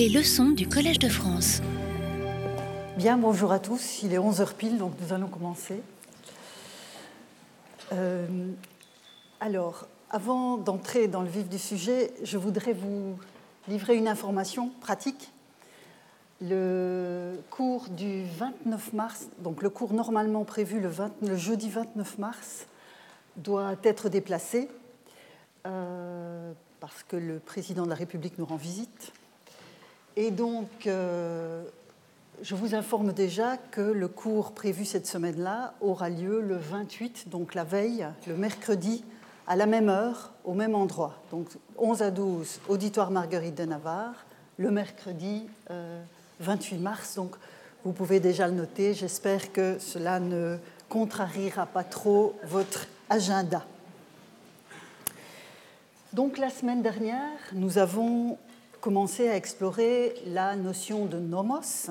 Les leçons du Collège de France. Bien, bonjour à tous. Il est 11h pile, donc nous allons commencer. Euh, alors, avant d'entrer dans le vif du sujet, je voudrais vous livrer une information pratique. Le cours du 29 mars, donc le cours normalement prévu le, jeudi 29 mars, doit être déplacé euh, parce que le président de la République nous rend visite. Et donc, euh, je vous informe déjà que le cours prévu cette semaine-là aura lieu le 28, donc la veille, le mercredi, à la même heure, au même endroit. Donc 11 à 12, auditoire Marguerite de Navarre, le mercredi 28 euh, mars. Donc vous pouvez déjà le noter. J'espère que cela ne contrariera pas trop votre agenda. Donc la semaine dernière, nous avons commencé à explorer la notion de nomos,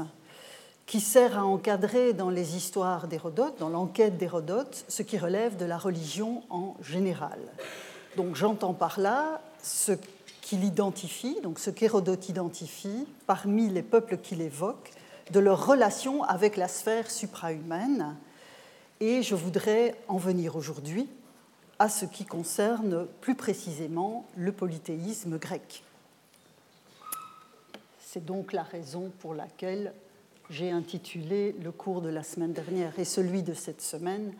qui sert à encadrer dans les histoires d'Hérodote, dans l'enquête d'Hérodote, ce qui relève de la religion en général. Donc j'entends par là ce qu'il identifie, donc ce qu'Hérodote identifie parmi les peuples qu'il évoque, de leur relation avec la sphère suprahumaine. Et je voudrais en venir aujourd'hui à ce qui concerne plus précisément le polythéisme grec. C'est donc la raison pour laquelle j'ai intitulé le cours de la semaine dernière et celui de cette semaine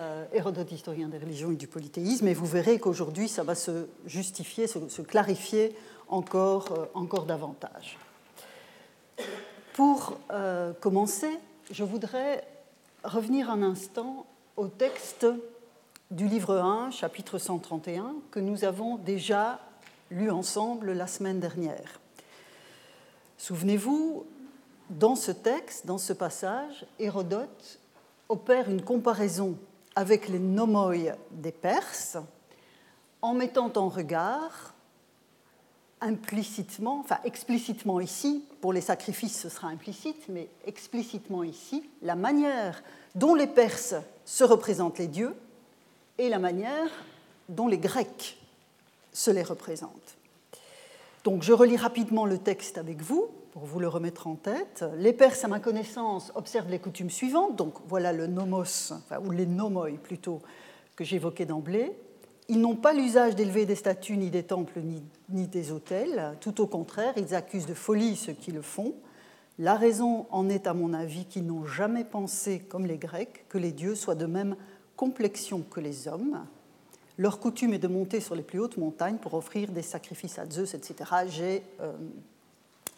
euh, Hérodote, historien des religions et du polythéisme. Et vous verrez qu'aujourd'hui, ça va se justifier, se, clarifier encore, euh, encore davantage. Pour euh, commencer, je voudrais revenir un instant au texte du livre 1, chapitre 131, que nous avons déjà lu ensemble la semaine dernière. Souvenez-vous, dans ce texte, dans ce passage, Hérodote opère une comparaison avec les nomoi des Perses en mettant en regard implicitement, enfin explicitement ici, pour les sacrifices ce sera implicite, mais explicitement ici, la manière dont les Perses se représentent les dieux et la manière dont les Grecs se les représentent. Donc je relis rapidement le texte avec vous pour vous le remettre en tête. Les Perses, à ma connaissance, observent les coutumes suivantes. Donc voilà le nomos, ou les nomoi plutôt, que j'évoquais d'emblée. Ils n'ont pas l'usage d'élever des statues, ni des temples, ni, ni des autels. Tout au contraire, ils accusent de folie ceux qui le font. La raison en est, à mon avis, qu'ils n'ont jamais pensé, comme les Grecs, que les dieux soient de même complexion que les hommes, leur coutume est de monter sur les plus hautes montagnes pour offrir des sacrifices à Zeus, etc. J'ai euh,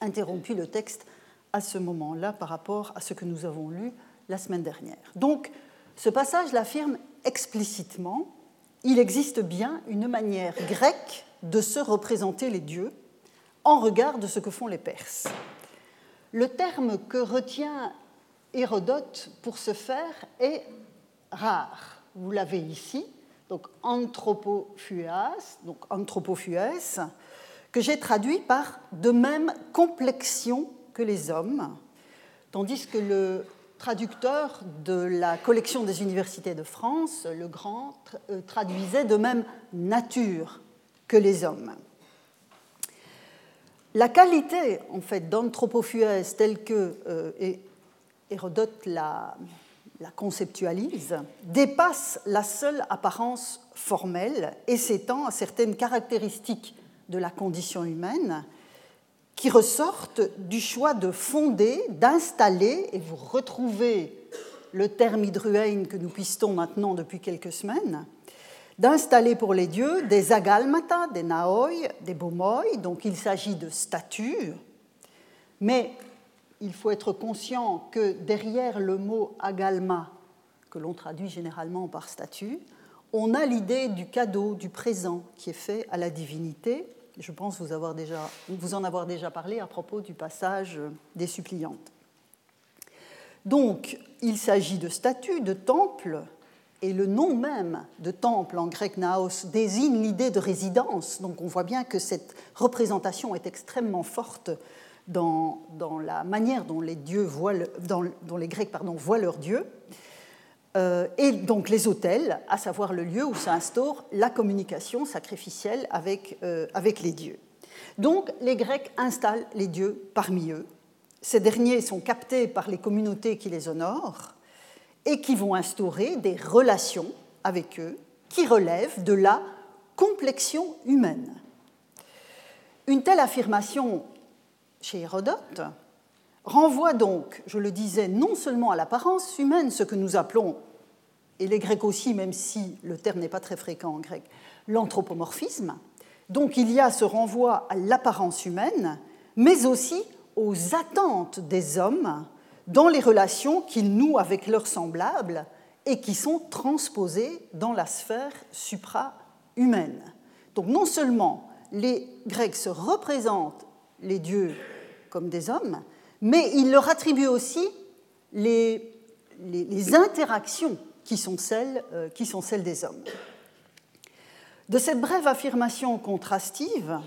interrompu le texte à ce moment-là par rapport à ce que nous avons lu la semaine dernière. Donc, ce passage l'affirme explicitement. Il existe bien une manière grecque de se représenter les dieux en regard de ce que font les Perses. Le terme que retient Hérodote pour ce faire est rare. Vous l'avez ici, donc anthropophuas, donc que j'ai traduit par de même complexion que les hommes, tandis que le traducteur de la collection des universités de France, le Grand, euh, traduisait de même nature que les hommes. La qualité, en fait, d'anthropophues telle que euh, Hérodote la, la conceptualise, dépasse la seule apparence formelle et s'étend à certaines caractéristiques de la condition humaine qui ressortent du choix de fonder, d'installer, et vous retrouvez le terme hydruène que nous pistons maintenant depuis quelques semaines, d'installer pour les dieux des agalmata, des naoi, des bomoi, donc il s'agit de statues, mais il faut être conscient que derrière le mot agalma, que l'on traduit généralement par statue, on a l'idée du cadeau, du présent qui est fait à la divinité. Je pense vous, avoir déjà, vous en avoir déjà parlé à propos du passage des suppliantes. Donc, il s'agit de statues, de temples, et le nom même de temple en grec naos désigne l'idée de résidence. Donc, on voit bien que cette représentation est extrêmement forte dans, la manière dont les, dieux voient dont les Grecs pardon, voient leurs dieux, euh, et donc les autels, à savoir le lieu où s'instaure la communication sacrificielle avec, euh, avec les dieux. Donc les Grecs installent les dieux parmi eux. Ces derniers sont captés par les communautés qui les honorent et qui vont instaurer des relations avec eux qui relèvent de la complexion humaine. Une telle affirmation chez Hérodote renvoie donc, je le disais, non seulement à l'apparence humaine, ce que nous appelons, et les Grecs aussi, même si le terme n'est pas très fréquent en grec, l'anthropomorphisme. Donc il y a ce renvoi à l'apparence humaine, mais aussi aux attentes des hommes dans les relations qu'ils nouent avec leurs semblables et qui sont transposées dans la sphère supra-humaine. Donc non seulement les Grecs se représentent les dieux comme des hommes, mais ils leur attribuent aussi les, les, interactions qui sont, celles, euh, qui sont celles des hommes. De cette brève affirmation contrastive,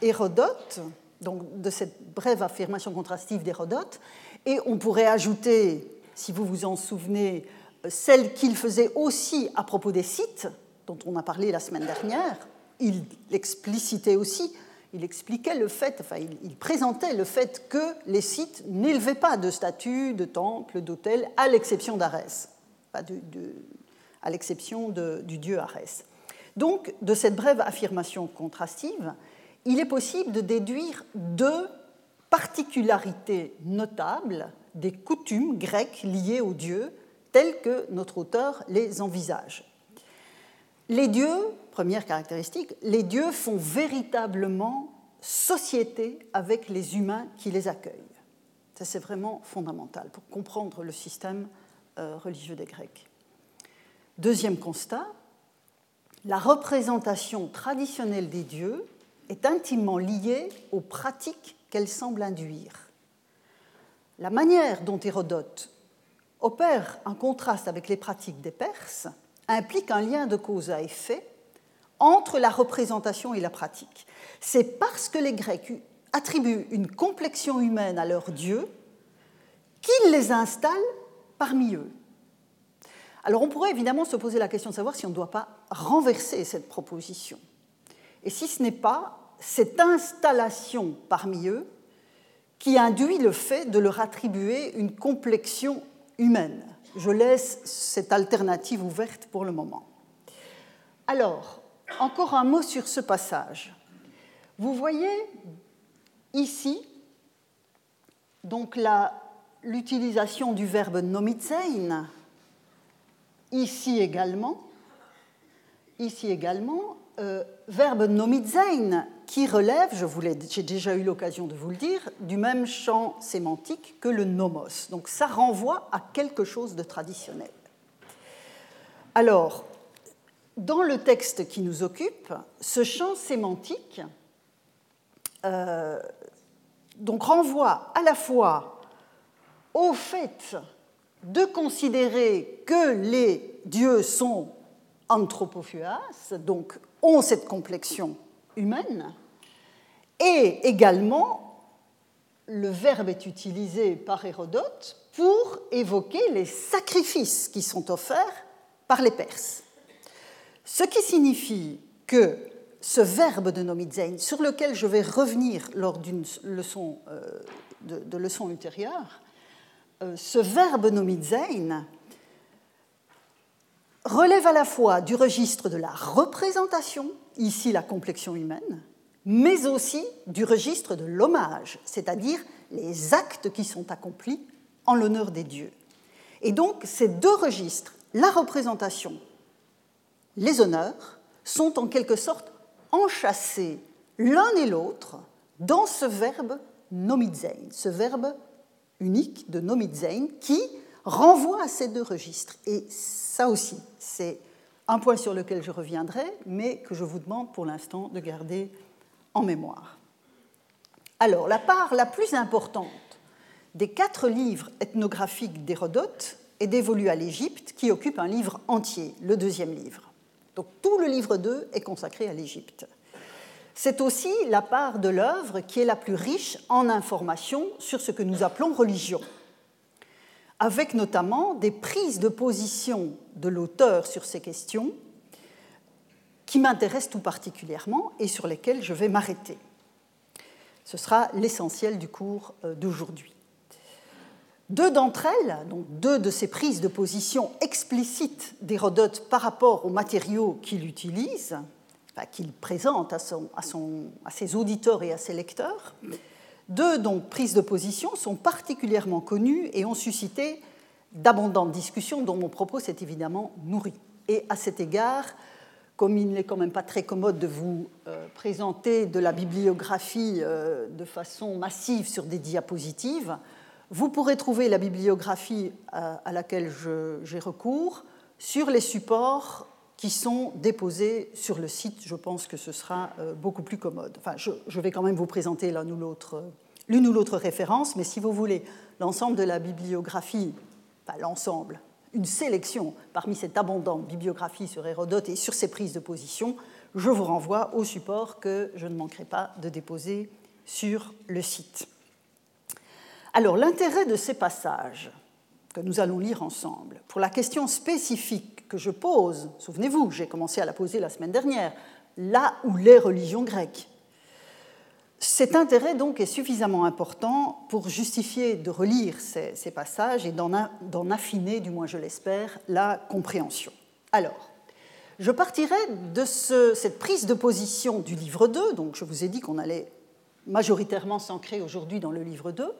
Hérodote, donc de cette brève affirmation contrastive d'Hérodote, et on pourrait ajouter, si vous vous en souvenez, celle qu'il faisait aussi à propos des sites, dont on a parlé la semaine dernière, il l'explicitait aussi il expliquait le fait, enfin, il, présentait le fait que les sites n'élevaient pas de statues, de temples, d'hôtels, à l'exception d'Arès, à l'exception du dieu Arès. Donc, de cette brève affirmation contrastive, il est possible de déduire deux particularités notables des coutumes grecques liées aux dieux, telles que notre auteur les envisage. Les dieux première caractéristique, les dieux font véritablement société avec les humains qui les accueillent. Ça, c'est vraiment fondamental pour comprendre le système euh, religieux des Grecs. Deuxième constat, la représentation traditionnelle des dieux est intimement liée aux pratiques qu'elle semble induire. La manière dont Hérodote opère un contraste avec les pratiques des Perses implique un lien de cause à effet entre la représentation et la pratique. C'est parce que les Grecs attribuent une complexion humaine à leurs dieux qu'ils les installent parmi eux. Alors on pourrait évidemment se poser la question de savoir si on ne doit pas renverser cette proposition. Et si ce n'est pas cette installation parmi eux qui induit le fait de leur attribuer une complexion humaine. Je laisse cette alternative ouverte pour le moment. Alors, encore un mot sur ce passage. Vous voyez ici donc l'utilisation du verbe nomitzein, ici également, ici également, euh, verbe nomitzein qui relève, je j'ai déjà eu l'occasion de vous le dire, du même champ sémantique que le nomos. Donc ça renvoie à quelque chose de traditionnel. Alors, dans le texte qui nous occupe, ce champ sémantique euh, renvoie à la fois au fait de considérer que les dieux sont anthropophuas, donc ont cette complexion humaine, et également le verbe est utilisé par Hérodote pour évoquer les sacrifices qui sont offerts par les Perses. Ce qui signifie que ce verbe de nomidzein, sur lequel je vais revenir lors d'une leçon, euh, de, leçon ultérieure, euh, ce verbe nomidzein relève à la fois du registre de la représentation, ici la complexion humaine, mais aussi du registre de l'hommage, c'est-à-dire les actes qui sont accomplis en l'honneur des dieux. Et donc ces deux registres, la représentation les honneurs sont en quelque sorte enchâssés l'un et l'autre dans ce verbe nomidzein, ce verbe unique de nomidzein qui renvoie à ces deux registres. Et ça aussi, c'est un point sur lequel je reviendrai, mais que je vous demande pour l'instant de garder en mémoire. Alors, la part la plus importante des quatre livres ethnographiques d'Hérodote est dévolue à l'Égypte, qui occupe un livre entier, le deuxième livre. Donc tout le livre 2 est consacré à l'Égypte. C'est aussi la part de l'œuvre qui est la plus riche en informations sur ce que nous appelons religion, avec notamment des prises de position de l'auteur sur ces questions qui m'intéressent tout particulièrement et sur lesquelles je vais m'arrêter. Ce sera l'essentiel du cours euh, d'aujourd'hui. Deux d'entre elles, donc deux de ces prises de position explicites d'Hérodote par rapport aux matériaux qu'il utilise, qu'il présente à, ses auditeurs et à ses lecteurs, deux donc prises de position sont particulièrement connues et ont suscité d'abondantes discussions dont mon propos s'est évidemment nourri. Et à cet égard, comme il n'est quand même pas très commode de vous euh, présenter de la bibliographie euh, de façon massive sur des diapositives, vous pourrez trouver la bibliographie euh, à laquelle j'ai recours sur les supports qui sont déposés sur le site. Je pense que ce sera beaucoup plus commode. Enfin, je, vais quand même vous présenter l'une ou l'autre référence, mais si vous voulez l'ensemble de la bibliographie, pas l'ensemble, une sélection parmi cette abondante bibliographie sur Hérodote et sur ses prises de position, je vous renvoie au support que je ne manquerai pas de déposer sur le site. Alors l'intérêt de ces passages que nous allons lire ensemble, pour la question spécifique que je pose, souvenez-vous, j'ai commencé à la poser la semaine dernière, là où les religions grecques, cet intérêt donc est suffisamment important pour justifier de relire ces, passages et d'en affiner, du moins je l'espère, la compréhension. Alors, je partirai de cette prise de position du livre 2, donc je vous ai dit qu'on allait majoritairement s'ancrer aujourd'hui dans le livre 2,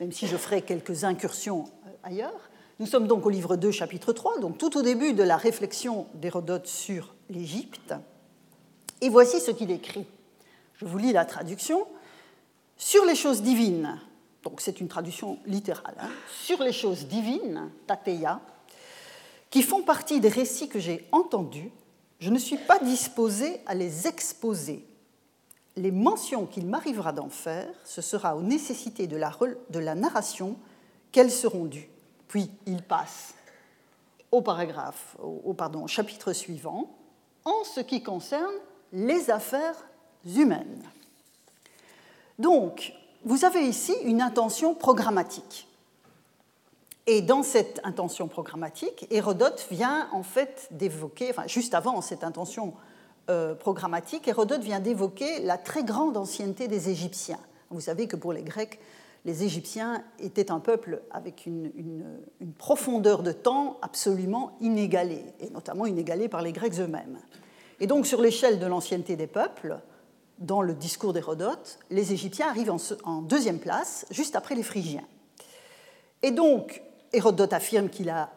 même si je ferai quelques incursions euh, ailleurs. Nous sommes donc au livre 2, chapitre 3, donc tout au début de la réflexion d'Hérodote sur l'Égypte. Et voici ce qu'il écrit. Je vous lis la traduction. Sur les choses divines, donc c'est une traduction littérale, hein, sur les choses divines, tateya, qui font partie des récits que j'ai entendus, je ne suis pas disposé à les exposer. Les mentions qu'il m'arrivera d'en faire, ce sera aux nécessités de la, narration qu'elles seront dues. Puis il passe au paragraphe, au, au chapitre suivant, en ce qui concerne les affaires humaines. Donc, vous avez ici une intention programmatique. Et dans cette intention programmatique, Hérodote vient en fait d'évoquer, juste avant cette intention euh, programmatique, Hérodote vient d'évoquer la très grande ancienneté des Égyptiens. Vous savez que pour les Grecs, les Égyptiens étaient un peuple avec une, profondeur de temps absolument inégalée, et notamment inégalée par les Grecs eux-mêmes. Et donc sur l'échelle de l'ancienneté des peuples, dans le discours d'Hérodote, les Égyptiens arrivent en, deuxième place, juste après les Phrygiens. Et donc, Hérodote affirme qu'il a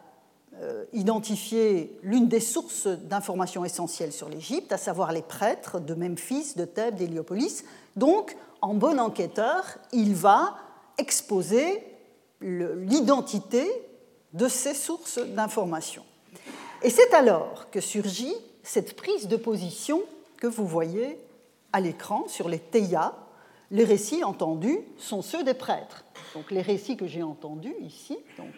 identifié l'une des sources d'informations essentielles sur l'Égypte, à savoir les prêtres de Memphis, de Thèbes, d'Héliopolis. Donc, en bon enquêteur, il va exposer l'identité de ces sources d'informations. Et c'est alors que surgit cette prise de position que vous voyez à l'écran sur les Teia, les récits entendus sont ceux des prêtres. Donc les récits que j'ai entendus ici, donc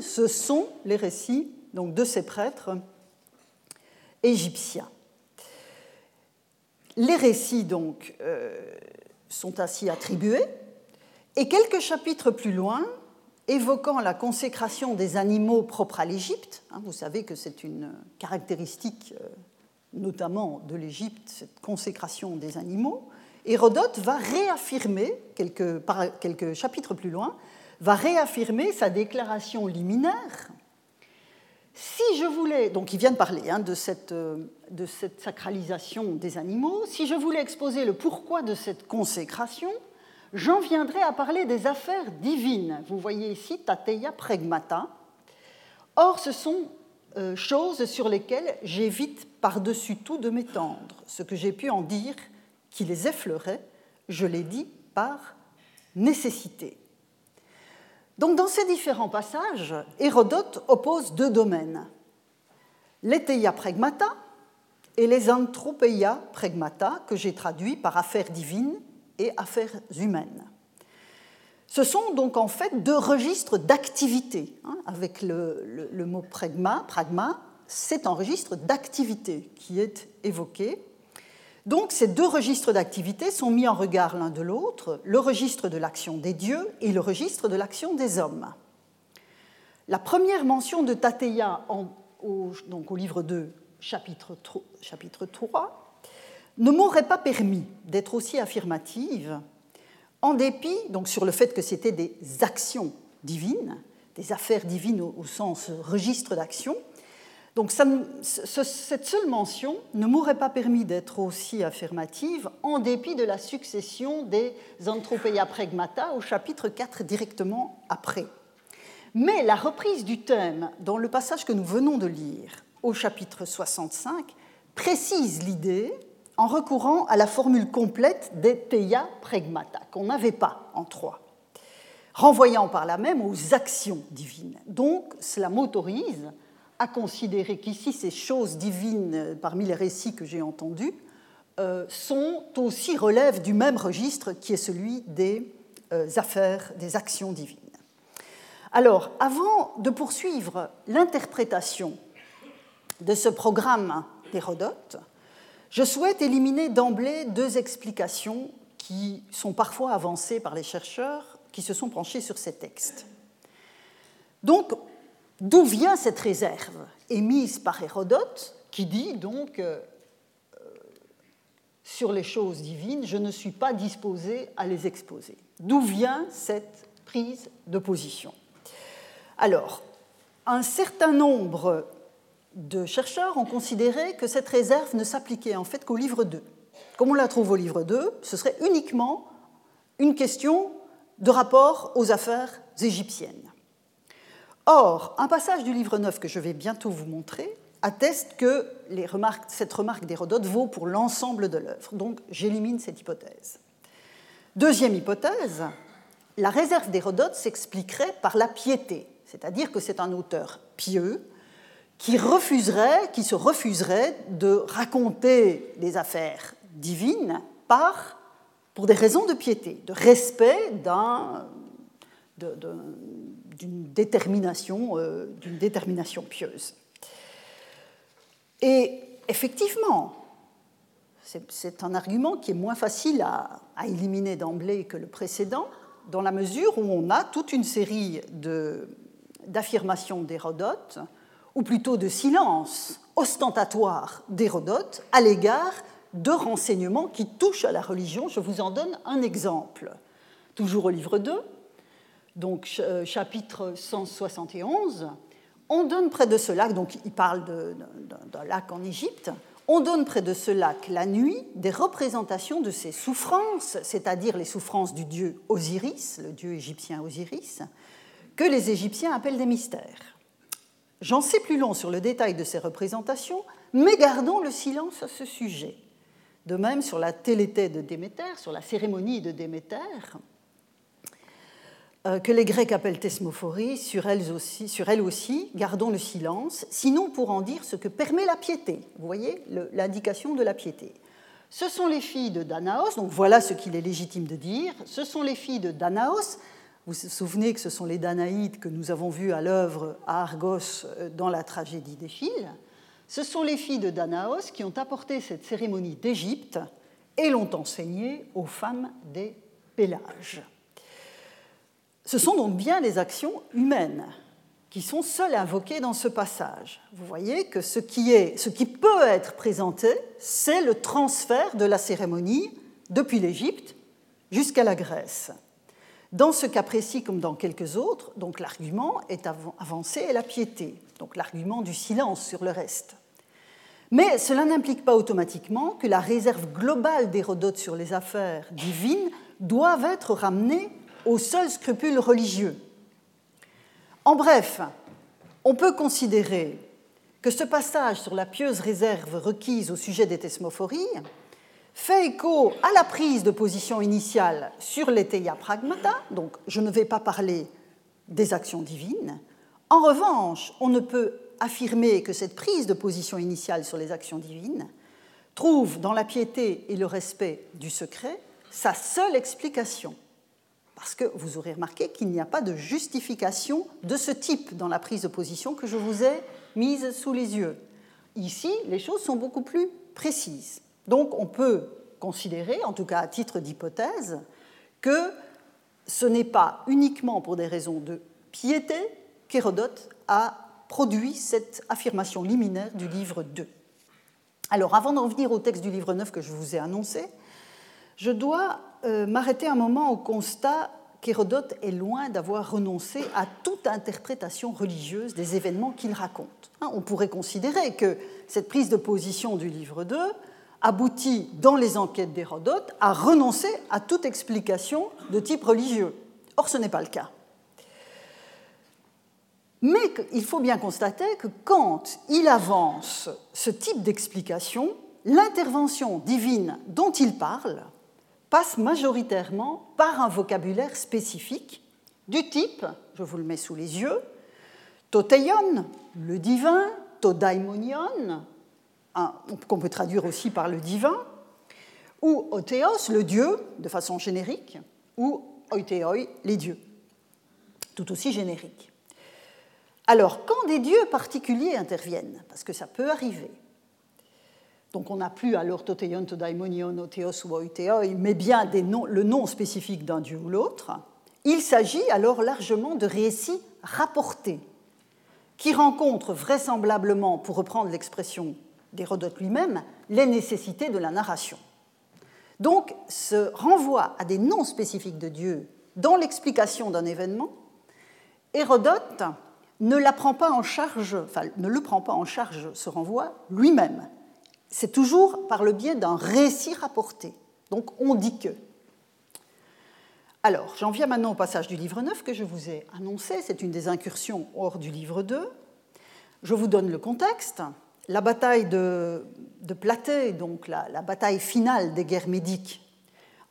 Ce sont les récits donc, de ces prêtres égyptiens. Les récits donc euh, sont ainsi attribués, et quelques chapitres plus loin, évoquant la consécration des animaux propres à l'Égypte, hein, vous savez que c'est une caractéristique euh, notamment de l'Égypte, cette consécration des animaux, Hérodote va réaffirmer, quelques chapitres plus loin, va réaffirmer sa déclaration liminaire. Si je voulais, donc il vient de parler hein, de, cette, de cette sacralisation des animaux, si je voulais exposer le pourquoi de cette consécration, j'en viendrais à parler des affaires divines. Vous voyez ici Tateia Pregmata. Or, ce sont euh, choses sur lesquelles j'évite par-dessus tout de m'étendre. Ce que j'ai pu en dire qui les effleurait, je l'ai dit par nécessité. Donc dans ces différents passages, Hérodote oppose deux domaines, l'étheia pragmata et les anthropeia pragmata, que j'ai traduits par affaires divines et affaires humaines. Ce sont donc en fait deux registres d'activité. Hein, avec le, mot pragma, pragma c'est un registre d'activité qui est évoqué. Donc ces deux registres d'activité sont mis en regard l'un de l'autre, le registre de l'action des dieux et le registre de l'action des hommes. La première mention de Tateya au, au livre 2, chapitre 3, ne m'aurait pas permis d'être aussi affirmative en dépit, donc sur le fait que c'était des actions divines, des affaires divines au, sens registre d'action. Donc cette seule mention ne m'aurait pas permis d'être aussi affirmative en dépit de la succession des anthropeia pragmata au chapitre 4 directement après. Mais la reprise du thème dans le passage que nous venons de lire au chapitre 65 précise l'idée en recourant à la formule complète des teia pragmata, qu'on n'avait pas en 3, renvoyant par là même aux actions divines. Donc cela m'autorise à considérer qu'ici ces choses divines parmi les récits que j'ai entendus euh, sont aussi relèvent du même registre qui est celui des euh, affaires, des actions divines. Alors, avant de poursuivre l'interprétation de ce programme d'Hérodote, je souhaite éliminer d'emblée deux explications qui sont parfois avancées par les chercheurs qui se sont penchés sur ces textes. Donc, d'où vient cette réserve émise par Hérodote qui dit donc euh, sur les choses divines, je ne suis pas disposé à les exposer. D'où vient cette prise de position? Alors, un certain nombre de chercheurs ont considéré que cette réserve ne s'appliquait en fait qu'au livre 2. Comme on la trouve au livre 2, ce serait uniquement une question de rapport aux affaires égyptiennes. Or, un passage du livre 9 que je vais bientôt vous montrer atteste que cette remarque d'Hérodote vaut pour l'ensemble de l'œuvre. Donc, j'élimine cette hypothèse. Deuxième hypothèse, la réserve d'Hérodote s'expliquerait par la piété c'est-à-dire que c'est un auteur pieux qui refuserait, qui se refuserait de raconter les affaires divines par, pour des raisons de piété, de respect d'une détermination, euh, détermination pieuse. Et effectivement, c'est un argument qui est moins facile à, éliminer d'emblée que le précédent, dans la mesure où on a toute une série de, d'affirmation d'Hérodote, ou plutôt de silence ostentatoire d'Hérodote à l'égard de renseignements qui touchent à la religion. Je vous en donne un exemple. Toujours au livre 2, donc euh, chapitre 171, on donne près de ce lac, donc il parle d'un lac en Égypte, on donne près de ce lac la nuit des représentations de ses souffrances, c'est-à-dire les souffrances du dieu Osiris, le dieu égyptien Osiris, que les Égyptiens appellent des mystères. J'en sais plus long sur le détail de ces représentations, mais gardons le silence à ce sujet. De même sur la télété de Déméter, sur la cérémonie de Déméter, que les Grecs appellent thesmophorie, sur elle, aussi, sur aussi, gardons le silence, sinon pour en dire ce que permet la piété. Vous voyez l'indication de la piété. Ce sont les filles de Danaos, donc voilà ce qu'il est légitime de dire. Ce sont les filles de Danaos, vous vous souvenez que ce sont les Danaïdes que nous avons vus à l'œuvre à Argos euh, dans la tragédie d'Échille. Ce sont les filles de Danaos qui ont apporté cette cérémonie d'Égypte et l'ont enseignée aux femmes des Pélages. Ce sont donc bien les actions humaines qui sont seules invoquées dans ce passage. Vous voyez que ce qui, peut être présenté, c'est le transfert de la cérémonie depuis l'Égypte jusqu'à la Grèce. Dans ce cas précis, comme dans quelques autres, donc l'argument est avancé et la piété, donc l'argument du silence sur le reste. Mais cela n'implique pas automatiquement que la réserve globale d'Hérodote sur les affaires divines doive être ramenée aux seuls scrupules religieux. En bref, on peut considérer que ce passage sur la pieuse réserve requise au sujet des thesmophories fait écho à la prise de position initiale sur l'éteia pragmata, donc je ne vais pas parler des actions divines. En revanche, on ne peut affirmer que cette prise de position initiale sur les actions divines trouve dans la piété et le respect du secret sa seule explication. Parce que vous aurez remarqué qu'il n'y a pas de justification de ce type dans la prise de position que je vous ai mise sous les yeux. Ici, les choses sont beaucoup plus précises. Donc on peut considérer, en tout cas à titre d'hypothèse, que ce n'est pas uniquement pour des raisons de piété qu'Hérodote a produit cette affirmation liminaire du livre 2. Alors, avant d'en venir au texte du livre 9 que je vous ai annoncé, je dois euh, m'arrêter un moment au constat qu'Hérodote est loin d'avoir renoncé à toute interprétation religieuse des événements qu'il raconte. Hein, on pourrait considérer que cette prise de position du livre 2 aboutit, dans les enquêtes d'Hérodote, à renoncer à toute explication de type religieux. Or, ce n'est pas le cas. Mais il faut bien constater que quand il avance ce type d'explication, l'intervention divine dont il parle passe majoritairement par un vocabulaire spécifique du type, je vous le mets sous les yeux, toteion, le divin, todaimonion, qu'on peut traduire aussi par le divin, ou otheos, le dieu, de façon générique, ou oiteoi, les dieux, tout aussi générique. Alors, quand des dieux particuliers interviennent, parce que ça peut arriver, donc on n'a plus alors toteion, todaimonion, otheos ou oiteoi, mais bien le nom spécifique d'un dieu ou l'autre, il s'agit alors largement de récits rapportés, qui rencontrent vraisemblablement, pour reprendre l'expression d'Hérodote lui-même, les nécessités de la narration. Donc, ce renvoi à des noms spécifiques de Dieu dans l'explication d'un événement, Hérodote ne le prend pas en charge, ce renvoi, lui-même. C'est toujours par le biais d'un récit rapporté. Donc, on dit que. Alors, j'en viens maintenant au passage du livre 9 que je vous ai annoncé. C'est une des incursions hors du livre 2. Je vous donne le contexte la bataille de, Platée, donc la, bataille finale des guerres médiques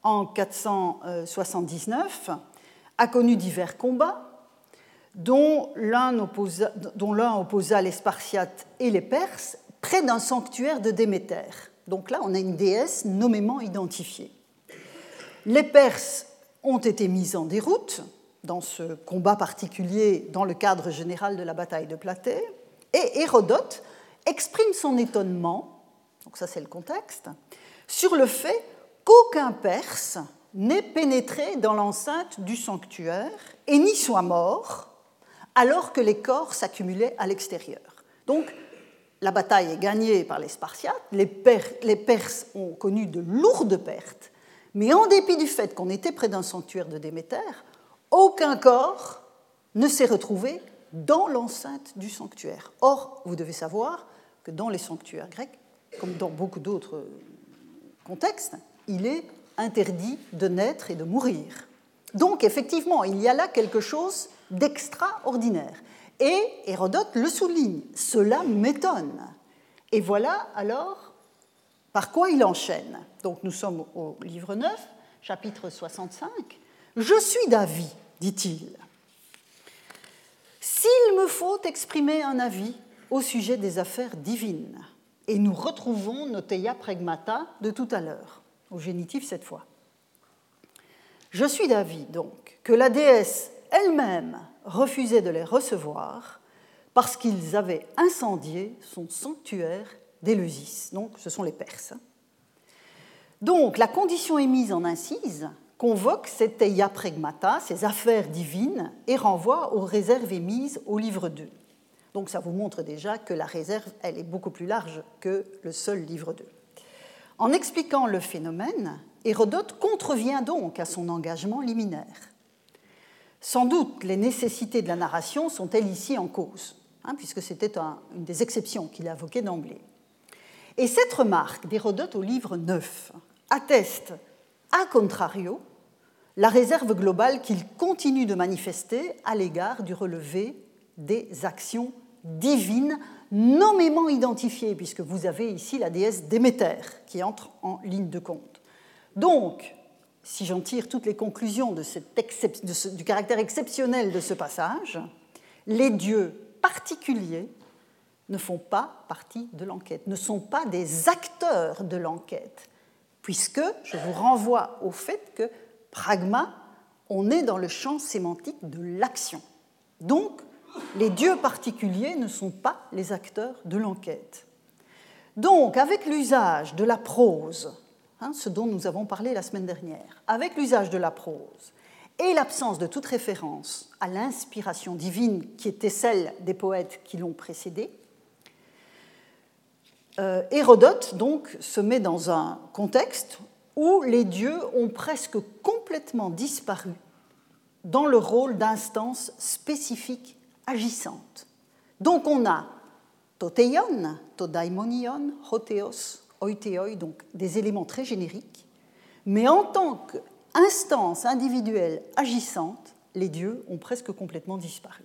en 479, a connu divers combats, dont l'un opposa, les Spartiates et les Perses près d'un sanctuaire de Déméter. Donc là, on a une déesse nommément identifiée. Les Perses ont été mis en déroute dans ce combat particulier dans le cadre général de la bataille de Platée, et Hérodote exprime son étonnement, donc ça c'est le contexte, sur le fait qu'aucun Perse n'ait pénétré dans l'enceinte du sanctuaire et n'y soit mort, alors que les corps s'accumulaient à l'extérieur. La bataille est gagnée par les Spartiates, les, Perses ont connu de lourdes pertes, mais en dépit du fait qu'on était près d'un sanctuaire de Déméter, aucun corps ne s'est retrouvé dans l'enceinte du sanctuaire. Or, vous devez savoir que dans les sanctuaires grecs, comme dans beaucoup d'autres contextes, il est interdit de naître et de mourir. Donc effectivement, il y a là quelque chose d'extraordinaire. Et Hérodote le souligne, cela m'étonne. Et voilà alors par quoi il enchaîne. Donc nous sommes au livre 9, chapitre 65. Je suis d'avis, dit-il. S'il me faut exprimer un avis, au sujet des affaires divines. Et nous retrouvons nos teia pragmata de tout à l'heure, au génitif cette fois. Je suis d'avis donc que la déesse elle-même refusait de les recevoir parce qu'ils avaient incendié son sanctuaire d'Éleusis. Donc ce sont les Perses. Donc la condition émise en incise convoque ces teia pragmata, ces affaires divines, et renvoie aux réserves émises au livre 2. Donc ça vous montre déjà que la réserve, elle est beaucoup plus large que le seul livre 2. En expliquant le phénomène, Hérodote contrevient donc à son engagement liminaire. Sans doute les nécessités de la narration sont-elles ici en cause, hein, puisque c'était une des exceptions qu'il a invoquées d'emblée. Et cette remarque d'Hérodote au livre 9 atteste, à contrario, la réserve globale qu'il continue de manifester à l'égard du relevé des actions divine, nommément identifiée, puisque vous avez ici la déesse Déméter qui entre en ligne de compte. Si j'en tire toutes les conclusions du caractère exceptionnel de ce passage, les dieux particuliers ne font pas partie de l'enquête, ne sont pas des acteurs de l'enquête, puisque je vous renvoie au fait que pragma, on est dans le champ sémantique de l'action. Donc, les dieux particuliers ne sont pas les acteurs de l'enquête. Donc, avec l'usage de la prose, hein, ce dont nous avons parlé la semaine dernière, avec l'usage de la prose et l'absence de toute référence à l'inspiration divine qui était celle des poètes qui l'ont précédé, euh, Hérodote donc se met dans un contexte où les dieux ont presque complètement disparu dans le rôle d'instance spécifique agissante. Donc on a toteion, todaimonion, hoteos, oiteoi, donc des éléments très génériques, mais en tant qu'instance individuelle agissante, les dieux ont presque complètement disparu.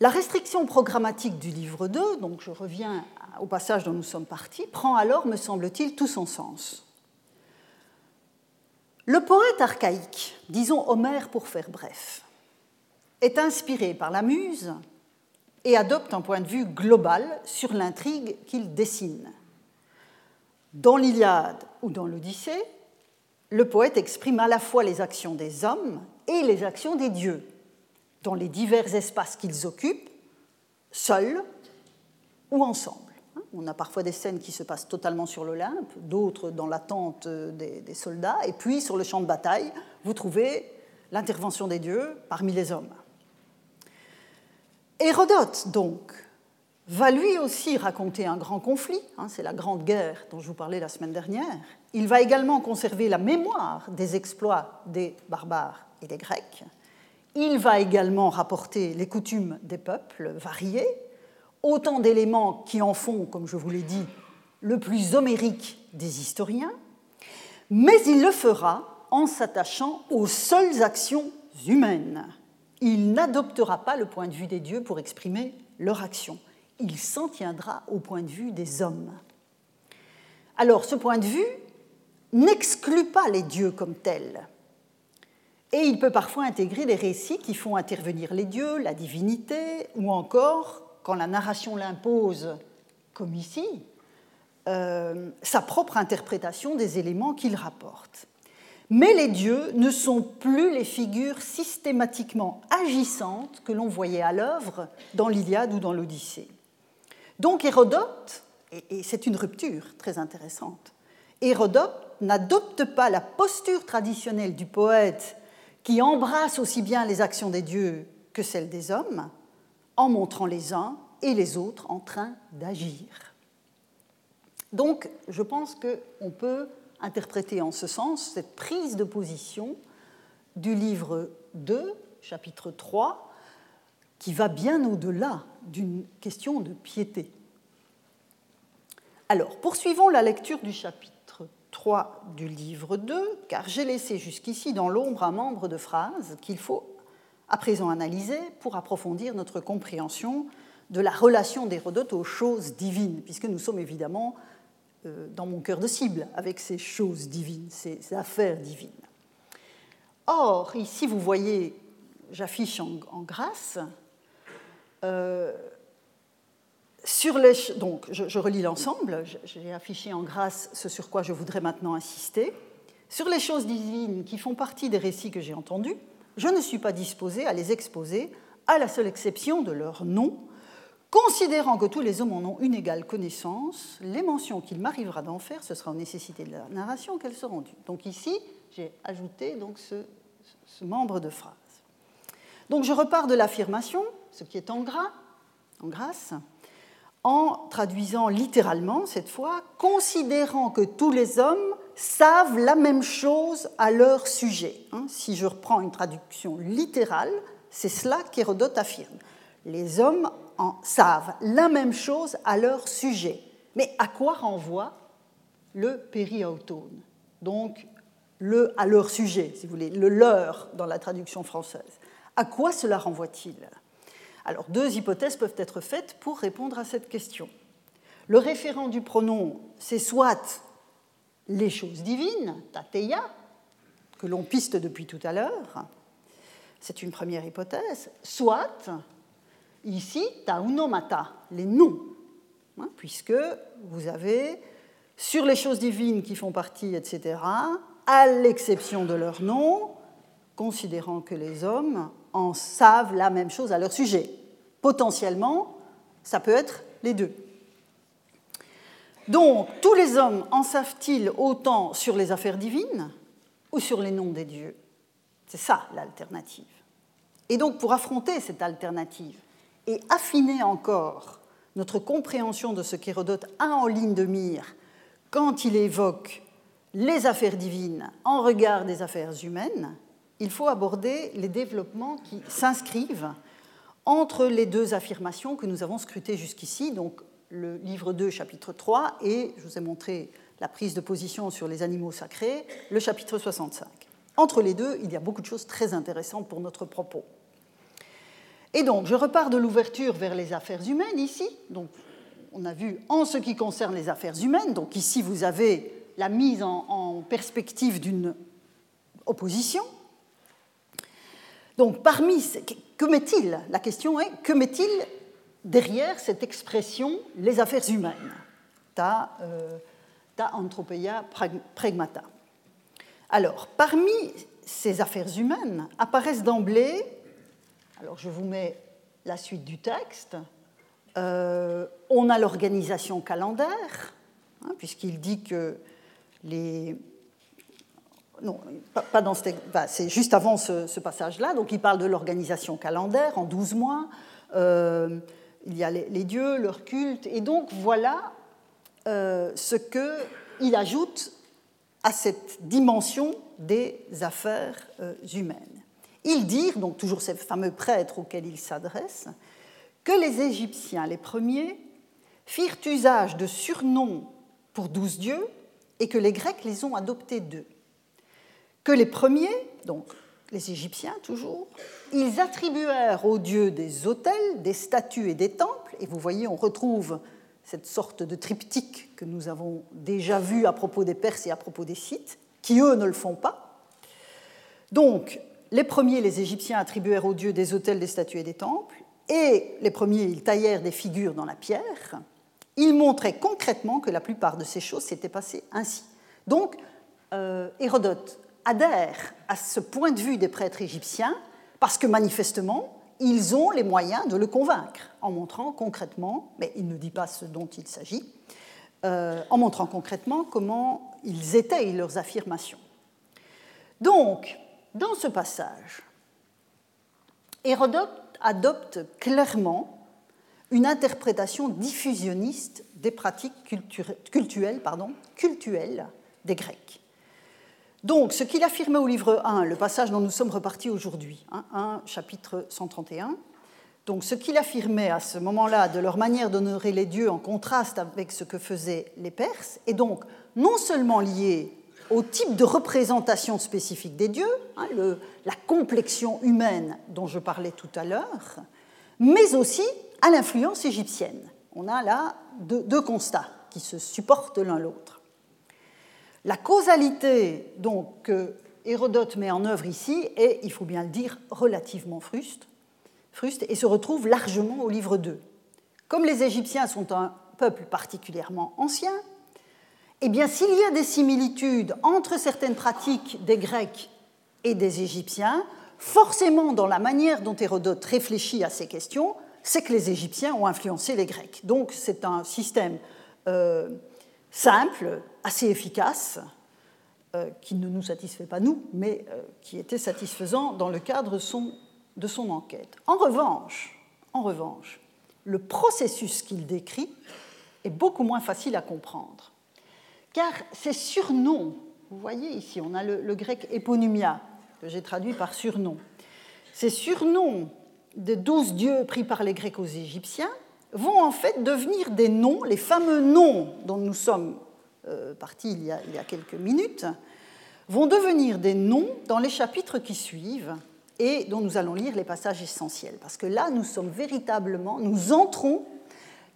La restriction programmatique du livre 2, donc je reviens au passage dont nous sommes partis, prend alors, me semble-t-il, tout son sens. Le poète archaïque, disons Homère pour faire bref, est inspiré par la muse et adopte un point de vue global sur l'intrigue qu'il dessine. Dans l'Iliade ou dans l'Odyssée, le poète exprime à la fois les actions des hommes et les actions des dieux dans les divers espaces qu'ils occupent, seuls ou ensemble. On a parfois des scènes qui se passent totalement sur l'Olympe, d'autres dans l'attente des, des, soldats, et puis sur le champ de bataille, vous trouvez l'intervention des dieux parmi les hommes. Hérodote, donc, va lui aussi raconter un grand conflit, hein, c'est la Grande Guerre dont je vous parlais la semaine dernière. Il va également conserver la mémoire des exploits des barbares et des Grecs, il va également rapporter les coutumes des peuples variés, autant d'éléments qui en font, comme je vous l'ai dit, le plus homérique des historiens, mais il le fera en s'attachant aux seules actions humaines. Il n'adoptera pas le point de vue des dieux pour exprimer leur action. Il s'en tiendra au point de vue des hommes. Alors ce point de vue n'exclut pas les dieux comme tels. Et il peut parfois intégrer des récits qui font intervenir les dieux, la divinité, ou encore, quand la narration l'impose, comme ici, euh, sa propre interprétation des éléments qu'il rapporte. Mais les dieux ne sont plus les figures systématiquement agissantes que l'on voyait à l'œuvre dans l'Iliade ou dans l'Odyssée. Donc Hérodote, et c'est une rupture très intéressante, Hérodote n'adopte pas la posture traditionnelle du poète qui embrasse aussi bien les actions des dieux que celles des hommes, en montrant les uns et les autres en train d'agir. Donc, je pense qu'on peut interpréter en ce sens cette prise de position du livre 2, chapitre 3, qui va bien au-delà d'une question de piété. Alors, poursuivons la lecture du chapitre. 3 du livre 2, car j'ai laissé jusqu'ici dans l'ombre un membre de phrase qu'il faut à présent analyser pour approfondir notre compréhension de la relation d'Hérodote aux choses divines, puisque nous sommes évidemment dans mon cœur de cible avec ces choses divines, ces affaires divines. Or, ici, vous voyez, j'affiche en, grâce euh, sur les, donc, je, relis l'ensemble, j'ai affiché en grâce ce sur quoi je voudrais maintenant insister. Sur les choses divines qui font partie des récits que j'ai entendus, je ne suis pas disposé à les exposer, à la seule exception de leur nom, considérant que tous les hommes en ont une égale connaissance, les mentions qu'il m'arrivera d'en faire, ce sera aux nécessités de la narration qu'elles seront dues. Donc ici, j'ai ajouté donc ce, membre de phrase. Donc je repars de l'affirmation, ce qui est en gras, en grâce, en traduisant littéralement cette fois, considérant que tous les hommes savent la même chose à leur sujet. Hein, si je reprends une traduction littérale, c'est cela qu'Hérodote affirme. Les hommes en savent la même chose à leur sujet. Mais à quoi renvoie le périautone? Donc le à leur sujet, si vous voulez, le leur dans la traduction française. À quoi cela renvoie-t-il? Alors, deux hypothèses peuvent être faites pour répondre à cette question. Le référent du pronom, c'est soit les choses divines, tateia, que l'on piste depuis tout à l'heure, c'est une première hypothèse, soit ici taunomata, les noms, hein, puisque vous avez sur les choses divines qui font partie, etc., à l'exception de leur nom, considérant que les hommes en savent la même chose à leur sujet. Potentiellement, ça peut être les deux. Donc, tous les hommes en savent-ils autant sur les affaires divines ou sur les noms des dieux? C'est ça l'alternative. Et donc, pour affronter cette alternative et affiner encore notre compréhension de ce qu'Hérodote a en ligne de mire quand il évoque les affaires divines en regard des affaires humaines, il faut aborder les développements qui s'inscrivent entre les deux affirmations que nous avons scrutées jusqu'ici, donc le livre 2, chapitre 3, et je vous ai montré la prise de position sur les animaux sacrés, le chapitre 65. Entre les deux, il y a beaucoup de choses très intéressantes pour notre propos. Et donc, je repars de l'ouverture vers les affaires humaines ici. Donc, on a vu en ce qui concerne les affaires humaines. Donc, ici, vous avez la mise en, perspective d'une opposition. Donc, parmi. Que met-il? La question est que met-il derrière cette expression les affaires humaines Ta, euh, ta anthropeia pragmata. Alors, parmi ces affaires humaines apparaissent d'emblée alors je vous mets la suite du texte. Euh, on a l'organisation calendaire, hein, puisqu'il dit que les... Non, pas, dans c'est juste avant ce, passage-là, donc il parle de l'organisation calendaire en 12 mois. Euh, il y a les, dieux, leur culte, et donc voilà euh, ce qu'il ajoute à cette dimension des affaires humaines. Ils dirent, donc toujours ces fameux prêtres auxquels ils s'adressent, que les Égyptiens, les premiers, firent usage de surnoms pour douze dieux et que les Grecs les ont adoptés d'eux. Que les premiers, donc les Égyptiens toujours, ils attribuèrent aux dieux des autels, des statues et des temples, et vous voyez, on retrouve cette sorte de triptyque que nous avons déjà vu à propos des Perses et à propos des Scythes, qui eux ne le font pas. Donc, les premiers, les Égyptiens, attribuèrent aux dieux des autels, des statues et des temples, et les premiers, ils taillèrent des figures dans la pierre. Ils montraient concrètement que la plupart de ces choses s'étaient passées ainsi. Donc, euh, Hérodote adhère à ce point de vue des prêtres égyptiens parce que manifestement, ils ont les moyens de le convaincre en montrant concrètement, mais il ne dit pas ce dont il s'agit, euh, en montrant concrètement comment ils étayent leurs affirmations. Donc, dans ce passage, Hérodote adopte clairement une interprétation diffusionniste des pratiques pardon, cultuelles des Grecs. Donc, ce qu'il affirmait au livre 1, le passage dont nous sommes repartis aujourd'hui, 1 hein, chapitre 131, donc ce qu'il affirmait à ce moment-là de leur manière d'honorer les dieux en contraste avec ce que faisaient les Perses, est donc non seulement lié au type de représentation spécifique des dieux, hein, la complexion humaine dont je parlais tout à l'heure, mais aussi à l'influence égyptienne. On a là deux, constats qui se supportent l'un l'autre. La causalité donc, que Hérodote met en œuvre ici est, il faut bien le dire, relativement fruste, fruste et se retrouve largement au livre 2. Comme les Égyptiens sont un peuple particulièrement ancien, eh bien, s'il y a des similitudes entre certaines pratiques des Grecs et des Égyptiens, forcément, dans la manière dont Hérodote réfléchit à ces questions, c'est que les Égyptiens ont influencé les Grecs. Donc, c'est un système euh, simple, assez efficace, euh, qui ne nous satisfait pas nous, mais euh, qui était satisfaisant dans le cadre de son, enquête. En revanche, en revanche, le processus qu'il décrit est beaucoup moins facile à comprendre car ces surnoms, vous voyez ici, on a le, grec éponymia, que j'ai traduit par surnom, ces surnoms de douze dieux pris par les Grecs aux Égyptiens vont en fait devenir des noms, les fameux noms dont nous sommes euh, partis il y, a, quelques minutes, vont devenir des noms dans les chapitres qui suivent et dont nous allons lire les passages essentiels. Parce que là, nous sommes véritablement, nous entrons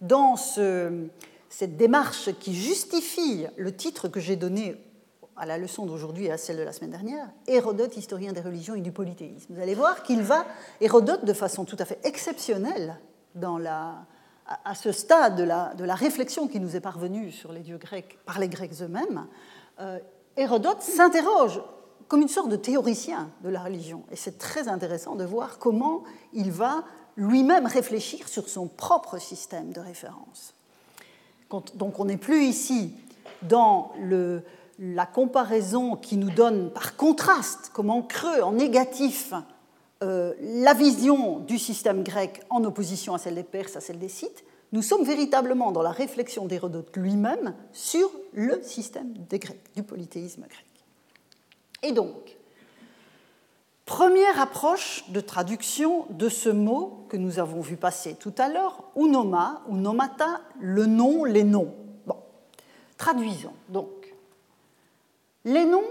dans ce, cette démarche qui justifie le titre que j'ai donné à la leçon d'aujourd'hui et à celle de la semaine dernière, Hérodote, historien des religions et du polythéisme. Vous allez voir qu'il va, Hérodote, de façon tout à fait exceptionnelle, à ce stade de la, de la, réflexion qui nous est parvenue sur les dieux grecs par les Grecs eux-mêmes, euh, Hérodote s'interroge comme une sorte de théoricien de la religion. Et c'est très intéressant de voir comment il va lui-même réfléchir sur son propre système de référence. Donc on n'est plus ici dans la comparaison qui nous donne par contraste, comme en creux, en négatif, euh, la vision du système grec en opposition à celle des Perses, à celle des Scythes. nous sommes véritablement dans la réflexion d'Hérodote lui-même sur le système des Grecs, du polythéisme grec. Et donc, première approche de traduction de ce mot que nous avons vu passer tout à l'heure, unoma, unomata, le nom, les noms. Bon, traduisons donc. Les noms,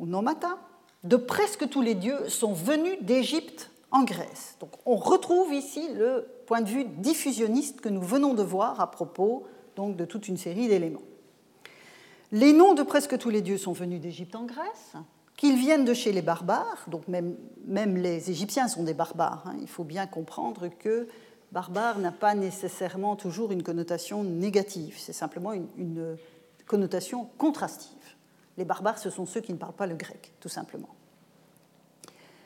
unomata, de presque tous les dieux sont venus d'Égypte en Grèce. Donc on retrouve ici le point de vue diffusionniste que nous venons de voir à propos de toute une série d'éléments. Les noms de presque tous les dieux sont venus d'Égypte en Grèce, qu'ils viennent de chez les barbares, donc même, les Égyptiens sont des barbares. Hein. Il faut bien comprendre que barbare n'a pas nécessairement toujours une connotation négative, c'est simplement une, une connotation contrastive. Les barbares, ce sont ceux qui ne parlent pas le grec, tout simplement.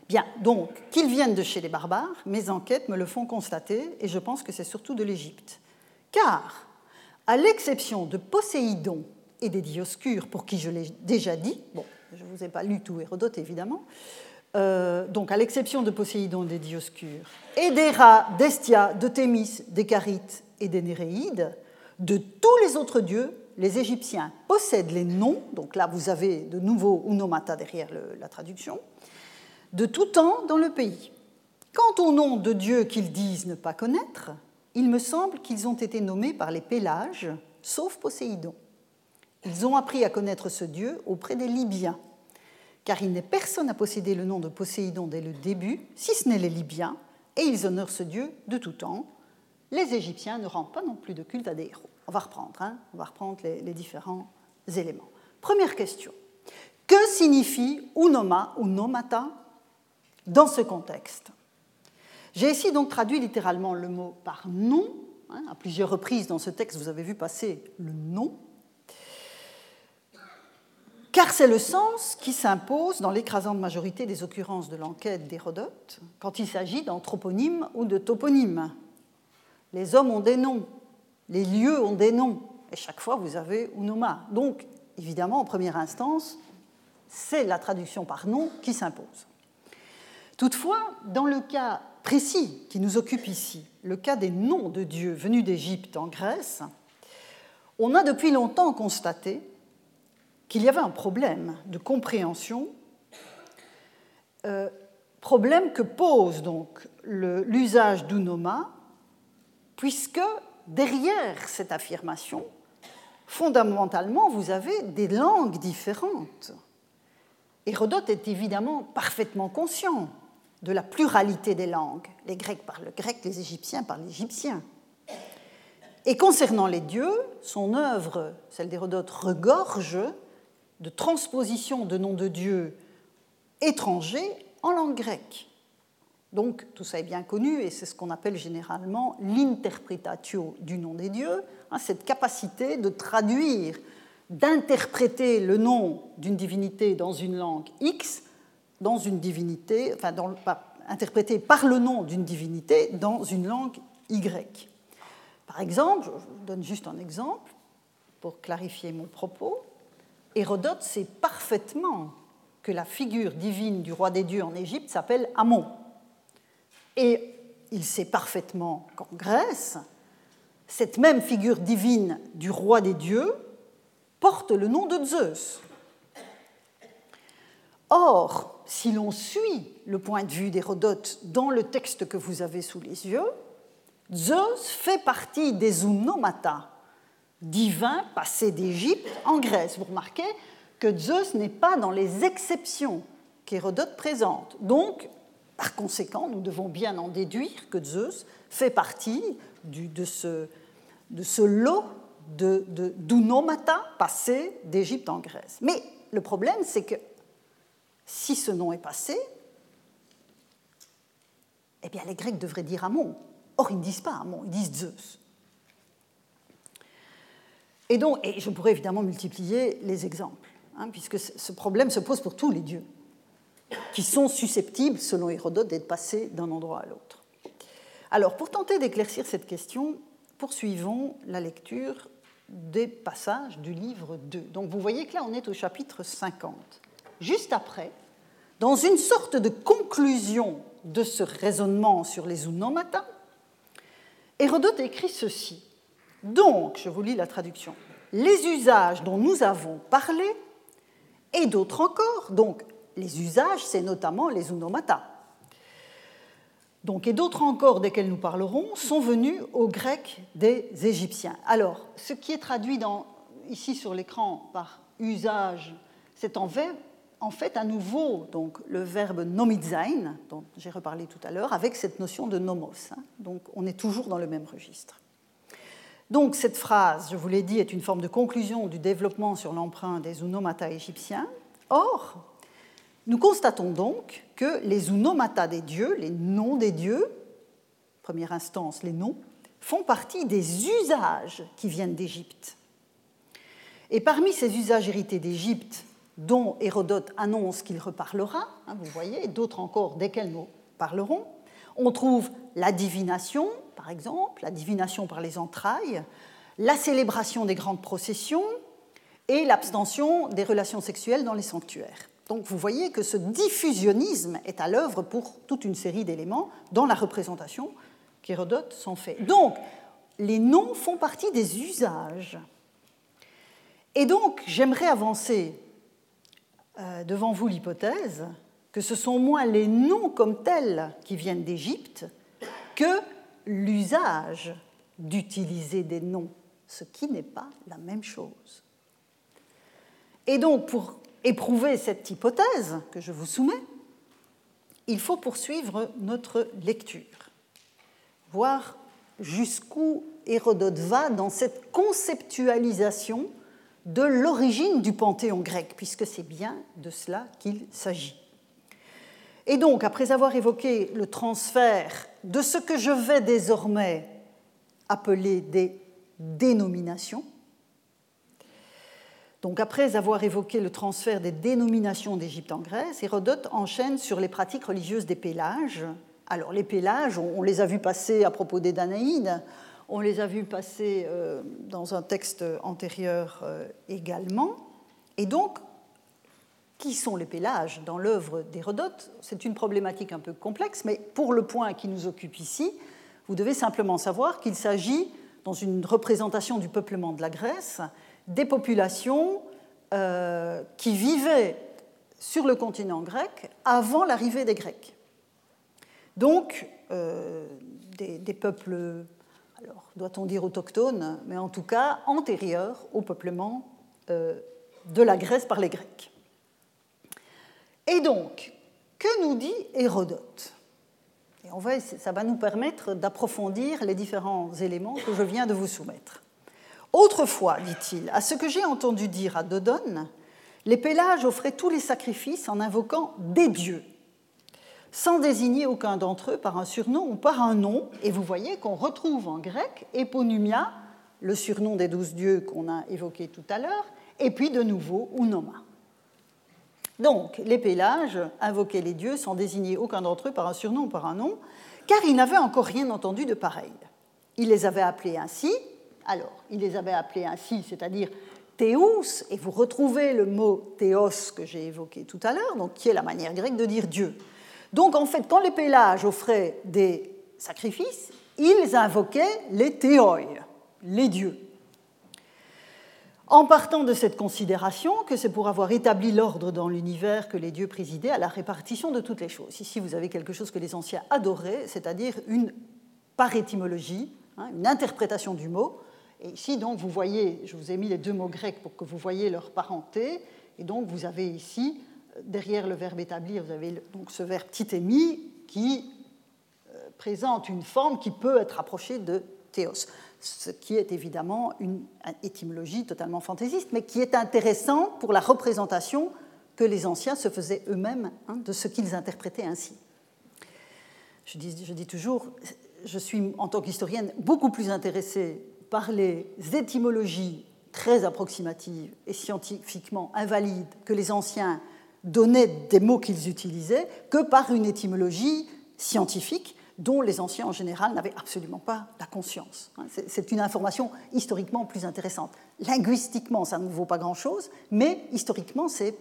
Bien, donc, qu'ils viennent de chez les barbares, mes enquêtes me le font constater, et je pense que c'est surtout de l'Égypte. Car, à l'exception de Poséidon et des Dioscures, pour qui je l'ai déjà dit, bon, je ne vous ai pas lu tout Hérodote évidemment, euh, donc à l'exception de Poséidon des Dioscures, et d'Héra, d'Estia, de Thémis, des Carites et des Néréides, de tous les autres dieux, les Égyptiens possèdent les noms, donc là vous avez de nouveau unomata derrière la traduction, de tout temps dans le pays. Quant au nom de Dieu qu'ils disent ne pas connaître, il me semble qu'ils ont été nommés par les Pélages, sauf Poséidon. Ils ont appris à connaître ce Dieu auprès des Libyens, car il n'est personne à posséder le nom de Poséidon dès le début, si ce n'est les Libyens, et ils honorent ce Dieu de tout temps. Les Égyptiens ne rendent pas non plus de culte à des héros. On va reprendre, hein les différents éléments. Première question. Que signifie unoma ou nomata dans ce contexte? J'ai ici donc traduit littéralement le mot par nom. Hein, à plusieurs reprises dans ce texte, vous avez vu passer le nom. Car c'est le sens qui s'impose dans l'écrasante majorité des occurrences de l'enquête d'Hérodote quand il s'agit d'anthroponymes ou de toponymes. Les hommes ont des noms, les lieux ont des noms, et chaque fois vous avez unoma. Donc, évidemment, en première instance, c'est la traduction par nom qui s'impose. Toutefois, dans le cas précis qui nous occupe ici, le cas des noms de dieux venus d'Égypte en Grèce, on a depuis longtemps constaté qu'il y avait un problème de compréhension, euh, problème que pose donc l'usage d'unoma, puisque derrière cette affirmation, fondamentalement, vous avez des langues différentes. Hérodote est évidemment parfaitement conscient de la pluralité des langues. Les Grecs parlent le grec, les Égyptiens parlent l'égyptien. Et concernant les dieux, son œuvre, celle d'Hérodote, regorge de transpositions de noms de dieux étrangers en langue grecque. Donc tout ça est bien connu et c'est ce qu'on appelle généralement l'interpretatio du nom des dieux, hein, cette capacité de traduire, d'interpréter le nom d'une divinité dans une langue X dans une divinité, enfin, interprété par le nom d'une divinité dans une langue Y. Par exemple, je vous donne juste un exemple pour clarifier mon propos. Hérodote sait parfaitement que la figure divine du roi des dieux en Égypte s'appelle Amon. Et il sait parfaitement qu'en Grèce, cette même figure divine du roi des dieux porte le nom de Zeus. Or, si l'on suit le point de vue d'Hérodote dans le texte que vous avez sous les yeux, Zeus fait partie des unomata, divins passés d'Égypte en Grèce. Vous remarquez que Zeus n'est pas dans les exceptions qu'Hérodote présente. Donc, par conséquent, nous devons bien en déduire que Zeus fait partie de, ce, lot d'unomata de, passés d'Égypte en Grèce. Mais le problème, c'est que si ce nom est passé, eh bien les Grecs devraient dire Amon. Or, ils ne disent pas Amon, ils disent Zeus. Et donc, et je pourrais évidemment multiplier les exemples, hein, puisque ce problème se pose pour tous les dieux, qui sont susceptibles, selon Hérodote, d'être passés d'un endroit à l'autre. Alors, pour tenter d'éclaircir cette question, poursuivons la lecture des passages du livre 2. Donc, vous voyez que là, on est au chapitre 50 juste après, dans une sorte de conclusion de ce raisonnement sur les unomata, Hérodote écrit ceci. Donc, je vous lis la traduction. Les usages dont nous avons parlé et d'autres encore, donc les usages, c'est notamment les unomata. Donc, et d'autres encore desquels nous parlerons sont venus au grec des Égyptiens. Alors, ce qui est traduit ici sur l'écran par usage, c'est en, en fait à nouveau donc, le verbe nomizain, dont j'ai reparlé tout à l'heure, avec cette notion de nomos. Hein. Donc, on est toujours dans le même registre. Donc, cette phrase, je vous l'ai dit, est une forme de conclusion du développement sur l'emprunt des unomata égyptiens. Or, nous constatons donc que les unomata des dieux, les noms des dieux, première instance les noms, font partie des usages qui viennent d'Égypte. Et parmi ces usages hérités d'Égypte, dont Hérodote annonce qu'il reparlera, hein, vous voyez, d'autres encore desquels nous parlerons, on trouve la divination, par exemple, la divination par les entrailles, la célébration des grandes processions et l'abstention des relations sexuelles dans les sanctuaires. Donc vous voyez que ce diffusionnisme est à l'œuvre pour toute une série d'éléments dans la représentation qu'Hérodote s'en fait. Donc les noms font partie des usages. Et donc j'aimerais avancer euh, devant vous l'hypothèse que ce sont moins les noms comme tels qui viennent d'Égypte que l'usage d'utiliser des noms, ce qui n'est pas la même chose. Et donc, pour éprouver cette hypothèse que je vous soumets, il faut poursuivre notre lecture, voir jusqu'où Hérodote va dans cette conceptualisation de l'origine du panthéon grec, puisque c'est bien de cela qu'il s'agit. Et donc, après avoir évoqué le transfert de ce que je vais désormais appeler des dénominations, donc après avoir évoqué le transfert des dénominations d'Égypte en Grèce, Hérodote enchaîne sur les pratiques religieuses des pélages. Alors les pélages, on les a vus passer à propos des Danaïdes, on les a vus passer euh, dans un texte antérieur euh, également. Et donc, qui sont les pélages dans l'œuvre d'Hérodote C'est une problématique un peu complexe, mais pour le point qui nous occupe ici, vous devez simplement savoir qu'il s'agit, dans une représentation du peuplement de la Grèce, des populations euh, qui vivaient sur le continent grec avant l'arrivée des Grecs. Donc, euh, des, peuples, alors doit-on dire autochtones, mais en tout cas antérieurs au peuplement euh, de la Grèce par les Grecs. Et donc, que nous dit Hérodote? Et on va, Ça va nous permettre d'approfondir les différents éléments que je viens de vous soumettre. Autrefois, dit-il, à ce que j'ai entendu dire à Dodone, les Pélages offraient tous les sacrifices en invoquant des dieux, sans désigner aucun d'entre eux par un surnom ou par un nom. Et vous voyez qu'on retrouve en grec éponymia, le surnom des douze dieux qu'on a évoqué tout à l'heure, et puis de nouveau unoma. Donc, les Pélages invoquaient les dieux sans désigner aucun d'entre eux par un surnom ou par un nom, car ils n'avaient encore rien entendu de pareil. Ils les avaient appelés ainsi, alors, il les avait appelés ainsi, c'est-à-dire théous, et vous retrouvez le mot théos que j'ai évoqué tout à l'heure, donc qui est la manière grecque de dire Dieu. Donc en fait, quand les Pélages offraient des sacrifices, ils invoquaient les théoi, les dieux. En partant de cette considération que c'est pour avoir établi l'ordre dans l'univers que les dieux présidaient à la répartition de toutes les choses. Ici, vous avez quelque chose que les anciens adoraient, c'est-à-dire une par étymologie, hein, une interprétation du mot, et ici, donc, vous voyez, je vous ai mis les deux mots grecs pour que vous voyez leur parenté. Et donc, vous avez ici, derrière le verbe établir, vous avez donc ce verbe titémi qui euh, présente une forme qui peut être approchée de théos, ce qui est évidemment une étymologie totalement fantaisiste, mais qui est intéressant pour la représentation que les anciens se faisaient eux-mêmes hein, de ce qu'ils interprétaient ainsi. Je dis, je dis toujours, je suis en tant qu'historienne beaucoup plus intéressée par les étymologies très approximatives et scientifiquement invalides que les anciens donnaient des mots qu'ils utilisaient que par une étymologie scientifique dont les anciens en général n'avaient absolument pas la conscience. Hein, c'est une information historiquement plus intéressante. Linguistiquement, ça ne vaut pas grand-chose, mais historiquement, c'est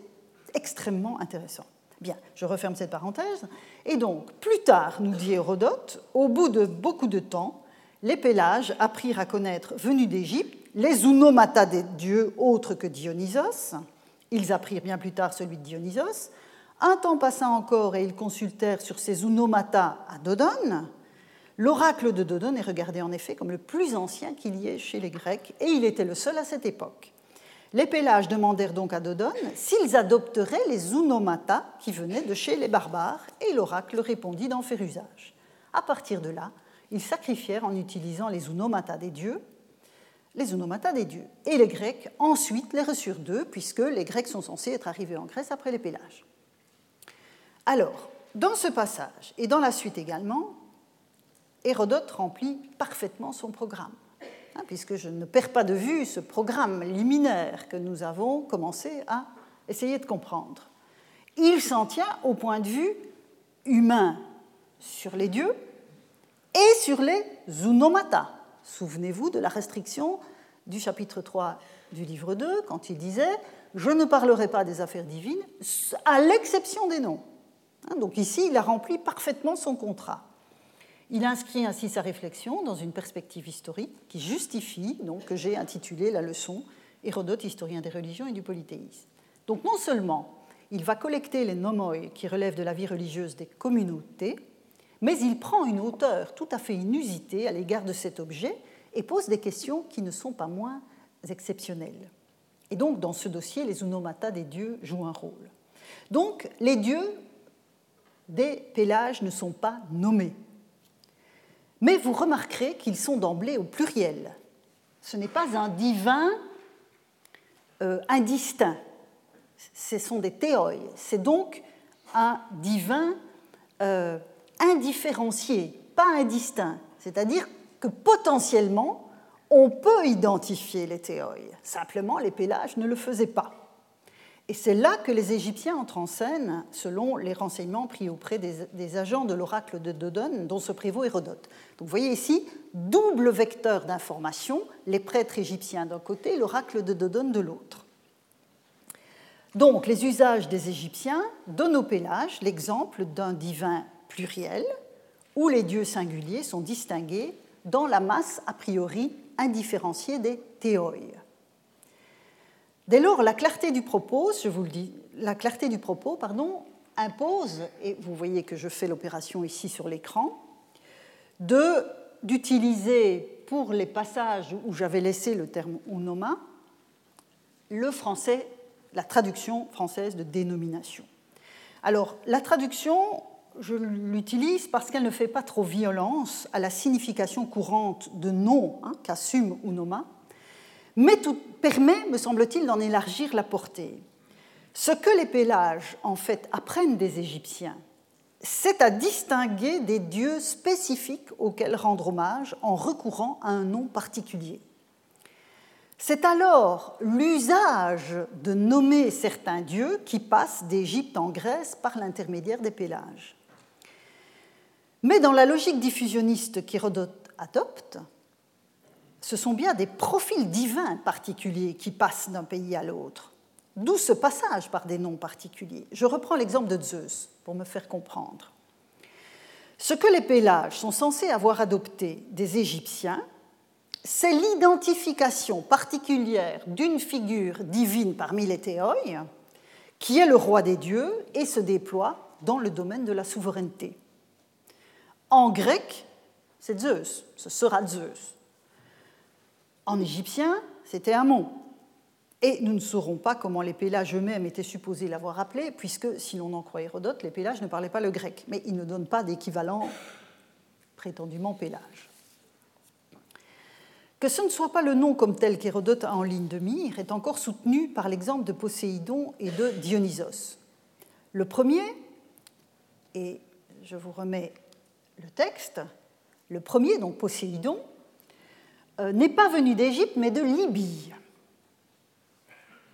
extrêmement intéressant. Bien, je referme cette parenthèse. Et donc, plus tard, nous dit Hérodote, au bout de beaucoup de temps, les Pélages apprirent à connaître, venus d'Égypte, les unomata des dieux autres que Dionysos. Ils apprirent bien plus tard celui de Dionysos. Un temps passa encore et ils consultèrent sur ces unomata à Dodone. L'oracle de Dodone est regardé en effet comme le plus ancien qu'il y ait chez les Grecs et il était le seul à cette époque. Les Pélages demandèrent donc à Dodone s'ils adopteraient les unomata qui venaient de chez les barbares et l'oracle répondit d'en faire usage. À partir de là, ils sacrifièrent en utilisant les unomata des dieux, les unomata des dieux. Et les Grecs ensuite les reçurent d'eux, puisque les Grecs sont censés être arrivés en Grèce après les Pélages. Alors, dans ce passage et dans la suite également, Hérodote remplit parfaitement son programme, hein, puisque je ne perds pas de vue ce programme liminaire que nous avons commencé à essayer de comprendre. Il s'en tient au point de vue humain sur les dieux et sur les zunomata. Souvenez-vous de la restriction du chapitre 3 du livre 2, quand il disait Je ne parlerai pas des affaires divines, à l'exception des noms. Hein, donc ici, il a rempli parfaitement son contrat. Il inscrit ainsi sa réflexion dans une perspective historique qui justifie, donc, que j'ai intitulé la leçon Hérodote, historien des religions et du polythéisme. Donc non seulement il va collecter les nomoi qui relèvent de la vie religieuse des communautés, mais il prend une hauteur tout à fait inusitée à l'égard de cet objet et pose des questions qui ne sont pas moins exceptionnelles. Et donc, dans ce dossier, les unomata des dieux jouent un rôle. Donc, les dieux des pélages ne sont pas nommés. Mais vous remarquerez qu'ils sont d'emblée au pluriel. Ce n'est pas un divin euh, indistinct. Ce sont des théoi. C'est donc un divin euh, indifférencié, pas indistinct. C'est-à-dire que potentiellement, on peut identifier les théoi. Simplement, les pélages ne le faisaient pas. Et c'est là que les Égyptiens entrent en scène, selon les renseignements pris auprès des, agents de l'oracle de Dodone, dont se prévaut Hérodote. Donc vous voyez ici, double vecteur d'information, les prêtres égyptiens d'un côté, l'oracle de Dodone de l'autre. Donc les usages des Égyptiens donnent au Pélage l'exemple d'un divin pluriel, où les dieux singuliers sont distingués dans la masse a priori indifférenciée des théoi. Dès lors, la clarté du propos, je vous le dis, la clarté du propos, pardon, impose, et vous voyez que je fais l'opération ici sur l'écran, d'utiliser pour les passages où j'avais laissé le terme unoma, le français, la traduction française de dénomination. Alors, la traduction, je l'utilise parce qu'elle ne fait pas trop violence à la signification courante de nom hein, qu'assume unoma, mais tout permet, me semble-t-il, d'en élargir la portée. Ce que les Pélages, en fait, apprennent des Égyptiens, c'est à distinguer des dieux spécifiques auxquels rendre hommage en recourant à un nom particulier. C'est alors l'usage de nommer certains dieux qui passe d'Égypte en Grèce par l'intermédiaire des Pélages. Mais dans la logique diffusionniste qu'Hérodote adopte, ce sont bien des profils divins particuliers qui passent d'un pays à l'autre. D'où ce passage par des noms particuliers. Je reprends l'exemple de Zeus pour me faire comprendre. Ce que les Pélages sont censés avoir adopté des Égyptiens, c'est l'identification particulière d'une figure divine parmi les théoi, qui est le roi des dieux et se déploie dans le domaine de la souveraineté. En grec, c'est Zeus, ce sera Zeus. En égyptien, c'était Amon. Et nous ne saurons pas comment les Pélages eux-mêmes étaient supposés l'avoir appelé, puisque, si l'on en croit Hérodote, les Pélages ne parlaient pas le grec, mais ils ne donnent pas d'équivalent prétendument Pélage. Que ce ne soit pas le nom comme tel qu'Hérodote a en ligne de mire est encore soutenu par l'exemple de Poséidon et de Dionysos. Le premier, et je vous remets le texte, le premier, donc Poséidon, n'est pas venu d'Égypte, mais de Libye.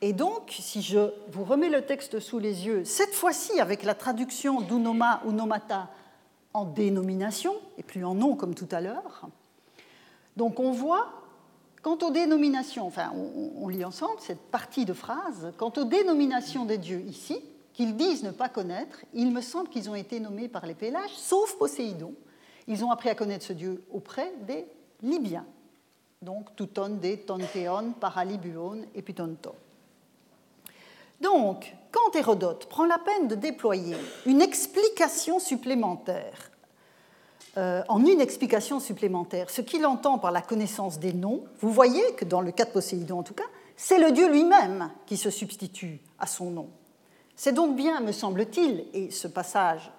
Et donc, si je vous remets le texte sous les yeux, cette fois-ci avec la traduction d'unoma ou nomata en dénomination, et plus en nom comme tout à l'heure, donc on voit, quant aux dénominations, enfin on, lit ensemble cette partie de phrase, quant aux dénominations des dieux ici, qu'ils disent ne pas connaître, il me semble qu'ils ont été nommés par les Pélages, sauf Poséidon. Ils ont appris à connaître ce dieu auprès des libyen. Donc, touton de tonteon, paralibuon et. Donc, quand Hérodote prend la peine de déployer une explication supplémentaire, euh, en une explication supplémentaire, ce qu'il entend par la connaissance des noms, vous voyez que dans le cas de Poséidon en tout cas, c'est le dieu lui-même qui se substitue à son nom. C'est donc bien, me semble-t-il, et ce passage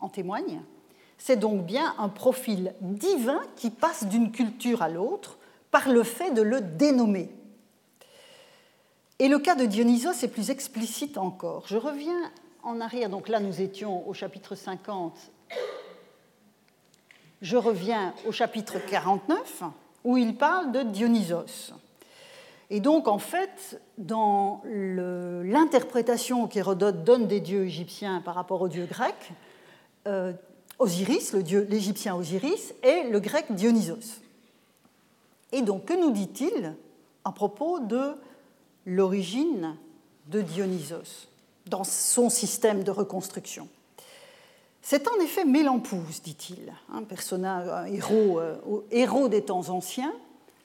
en témoigne, c'est donc bien un profil divin qui passe d'une culture à l'autre par le fait de le dénommer. Et le cas de Dionysos est plus explicite encore. Je reviens en arrière, donc là nous étions au chapitre 50. Je reviens au chapitre 49 où il parle de Dionysos. Et donc, en fait, dans l'interprétation qu'Hérodote donne des dieux égyptiens par rapport aux dieux grecs, euh, Osiris, le l'égyptien Osiris, est le grec Dionysos. Et donc, que nous dit-il à propos de l'origine de Dionysos dans son système de reconstruction? C'est en effet Mélampous, dit-il, un personnage, héros, euh, héros des temps anciens,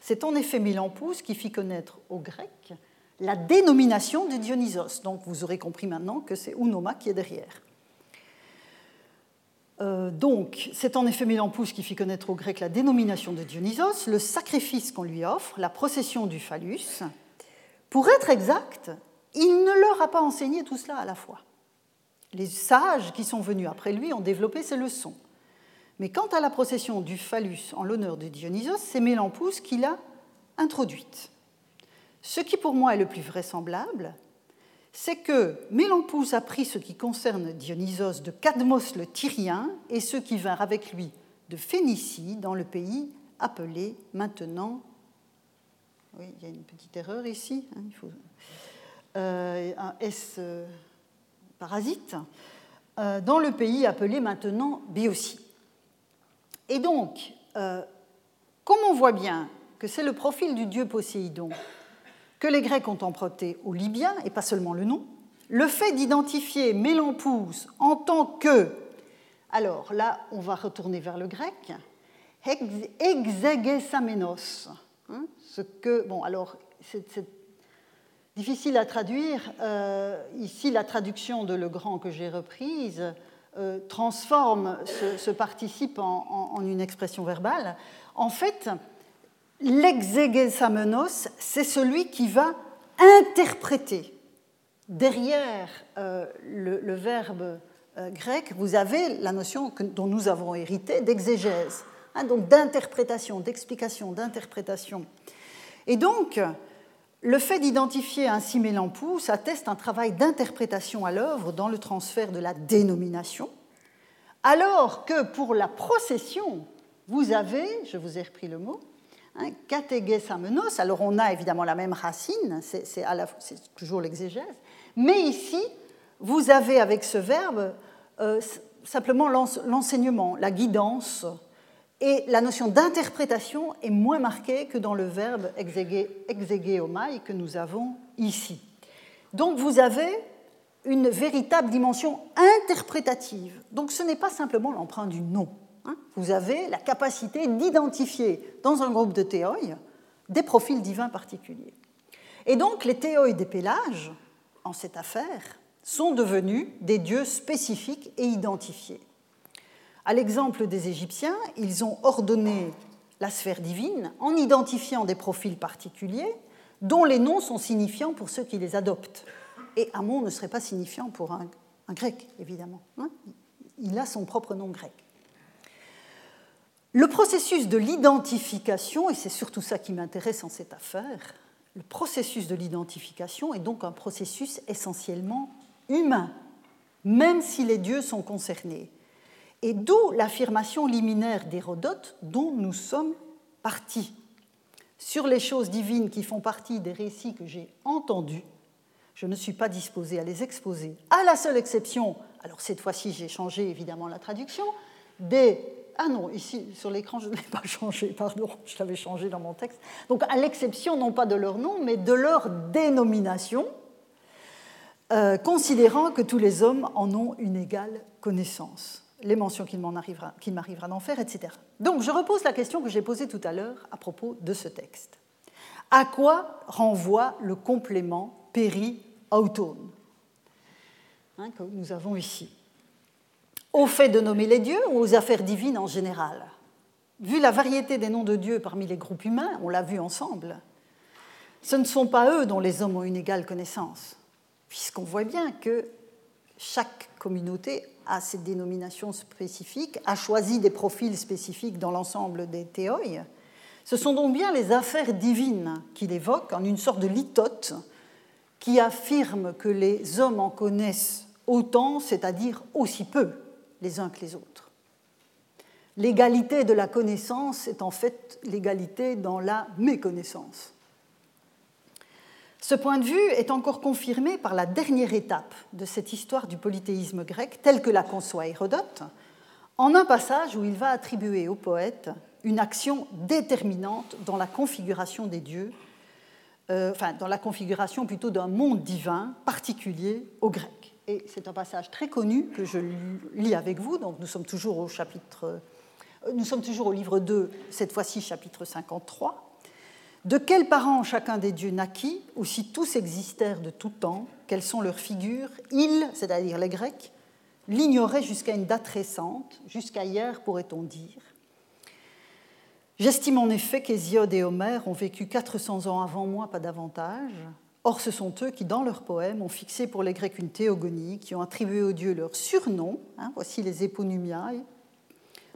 c'est en effet Mélampous qui fit connaître aux Grecs la dénomination de Dionysos. Donc vous aurez compris maintenant que c'est Unoma qui est derrière. Euh, donc, c'est en effet Mélampous qui fit connaître aux Grecs la dénomination de Dionysos, le sacrifice qu'on lui offre, la procession du phallus. Pour être exact, il ne leur a pas enseigné tout cela à la fois. Les sages qui sont venus après lui ont développé ces leçons. Mais quant à la procession du phallus en l'honneur de Dionysos, c'est Mélampous qui l'a introduite. Ce qui pour moi est le plus vraisemblable, c'est que Mélampous a pris ce qui concerne Dionysos de Cadmos le Tyrien et ceux qui vinrent avec lui de Phénicie, dans le pays appelé maintenant. Oui, il y a une petite erreur ici, hein. Euh, un S euh, parasite, euh, dans le pays appelé maintenant Béotie. Et donc, comme on voit bien que c'est le profil du dieu Poséidon que les Grecs ont emprunté aux Libyens, et pas seulement le nom, le fait d'identifier Mélampous en tant que, alors là, on va retourner vers le grec, exegesamenos, hein, ce que, bon, alors, c'est difficile à traduire. Euh, ici, la traduction de Legrand que j'ai reprise euh, transforme ce, participe en, une expression verbale, en fait, l'exegesamenos, c'est celui qui va interpréter. Derrière euh, le, verbe euh, grec, vous avez la notion dont nous avons hérité d'exégèse, hein, donc d'interprétation, d'explication, d'interprétation. Et donc, le fait d'identifier ainsi Mélampous atteste un travail d'interprétation à l'œuvre dans le transfert de la dénomination, alors que pour la procession, vous avez, je vous ai repris le mot, hein, amenos, alors on a évidemment la même racine, c'est toujours l'exégèse, mais ici, vous avez avec ce verbe euh, simplement l'enseignement, la guidance, et la notion d'interprétation est moins marquée que dans le verbe exegeomai que nous avons ici. Donc vous avez une véritable dimension interprétative. Donc ce n'est pas simplement l'emprunt du nom. Hein. Vous avez la capacité d'identifier dans un groupe de théoi des profils divins particuliers. Et donc les théoi des pélages, en cette affaire, sont devenus des dieux spécifiques et identifiés. À l'exemple des Égyptiens, ils ont ordonné la sphère divine en identifiant des profils particuliers dont les noms sont signifiants pour ceux qui les adoptent. Et Amon ne serait pas signifiant pour un, grec, évidemment. Hein. Il a son propre nom grec. Le processus de l'identification, et c'est surtout ça qui m'intéresse en cette affaire, le processus de l'identification est donc un processus essentiellement humain, même si les dieux sont concernés. Et d'où l'affirmation liminaire d'Hérodote dont nous sommes partis. Sur les choses divines qui font partie des récits que j'ai entendus, je ne suis pas disposé à les exposer, à la seule exception, alors cette fois-ci j'ai changé évidemment la traduction, des... Ah non, ici sur l'écran je ne l'ai pas changé, pardon, je l'avais changé dans mon texte. Donc à l'exception non pas de leur nom, mais de leur dénomination, euh, considérant que tous les hommes en ont une égale connaissance. les mentions qu'il m'arrivera d'en faire, etc. Donc je repose la question que j'ai posée tout à l'heure à propos de ce texte. À quoi renvoie le complément péri-autone hein, que nous avons ici Au fait de nommer les dieux ou aux affaires divines en général Vu la variété des noms de dieux parmi les groupes humains, on l'a vu ensemble, ce ne sont pas eux dont les hommes ont une égale connaissance, puisqu'on voit bien que chaque communauté a ses dénominations spécifiques, a choisi des profils spécifiques dans l'ensemble des théoïs. Ce sont donc bien les affaires divines qu'il évoque en une sorte de litote qui affirme que les hommes en connaissent autant, c'est-à-dire aussi peu les uns que les autres. L'égalité de la connaissance est en fait l'égalité dans la méconnaissance. Ce point de vue est encore confirmé par la dernière étape de cette histoire du polythéisme grec, telle que la conçoit Hérodote, en un passage où il va attribuer au poète une action déterminante dans la configuration des dieux, euh, enfin dans la configuration plutôt d'un monde divin particulier aux Grecs. Et c'est un passage très connu que je lis avec vous, donc nous sommes toujours au chapitre, euh, nous sommes toujours au livre 2, cette fois-ci chapitre 53. De quels parents chacun des dieux naquit, ou si tous existèrent de tout temps, quelles sont leurs figures Ils, c'est-à-dire les Grecs, l'ignoraient jusqu'à une date récente, jusqu'à hier pourrait-on dire. J'estime en effet qu'Hésiode et Homère ont vécu 400 ans avant moi, pas davantage. Or, ce sont eux qui, dans leurs poèmes, ont fixé pour les Grecs une théogonie, qui ont attribué aux dieux leurs surnoms, hein, voici les éponymiae,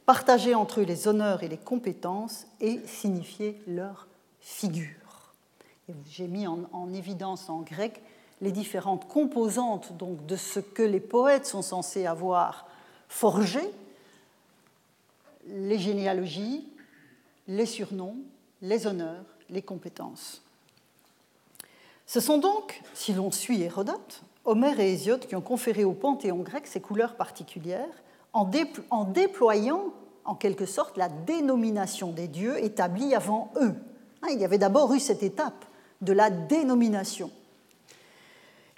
partagé entre eux les honneurs et les compétences et signifié leur figure. J'ai mis en, évidence en grec les différentes composantes de ce que les poètes sont censés avoir forgé, les généalogies, les surnoms, les honneurs, les compétences. Ce sont donc, si l'on suit Hérodote, Homère et Hésiode qui ont conféré au panthéon grec ces couleurs particulières en, déployant en quelque sorte la dénomination des dieux établie avant eux. Hein, il y avait d'abord eu cette étape de la dénomination.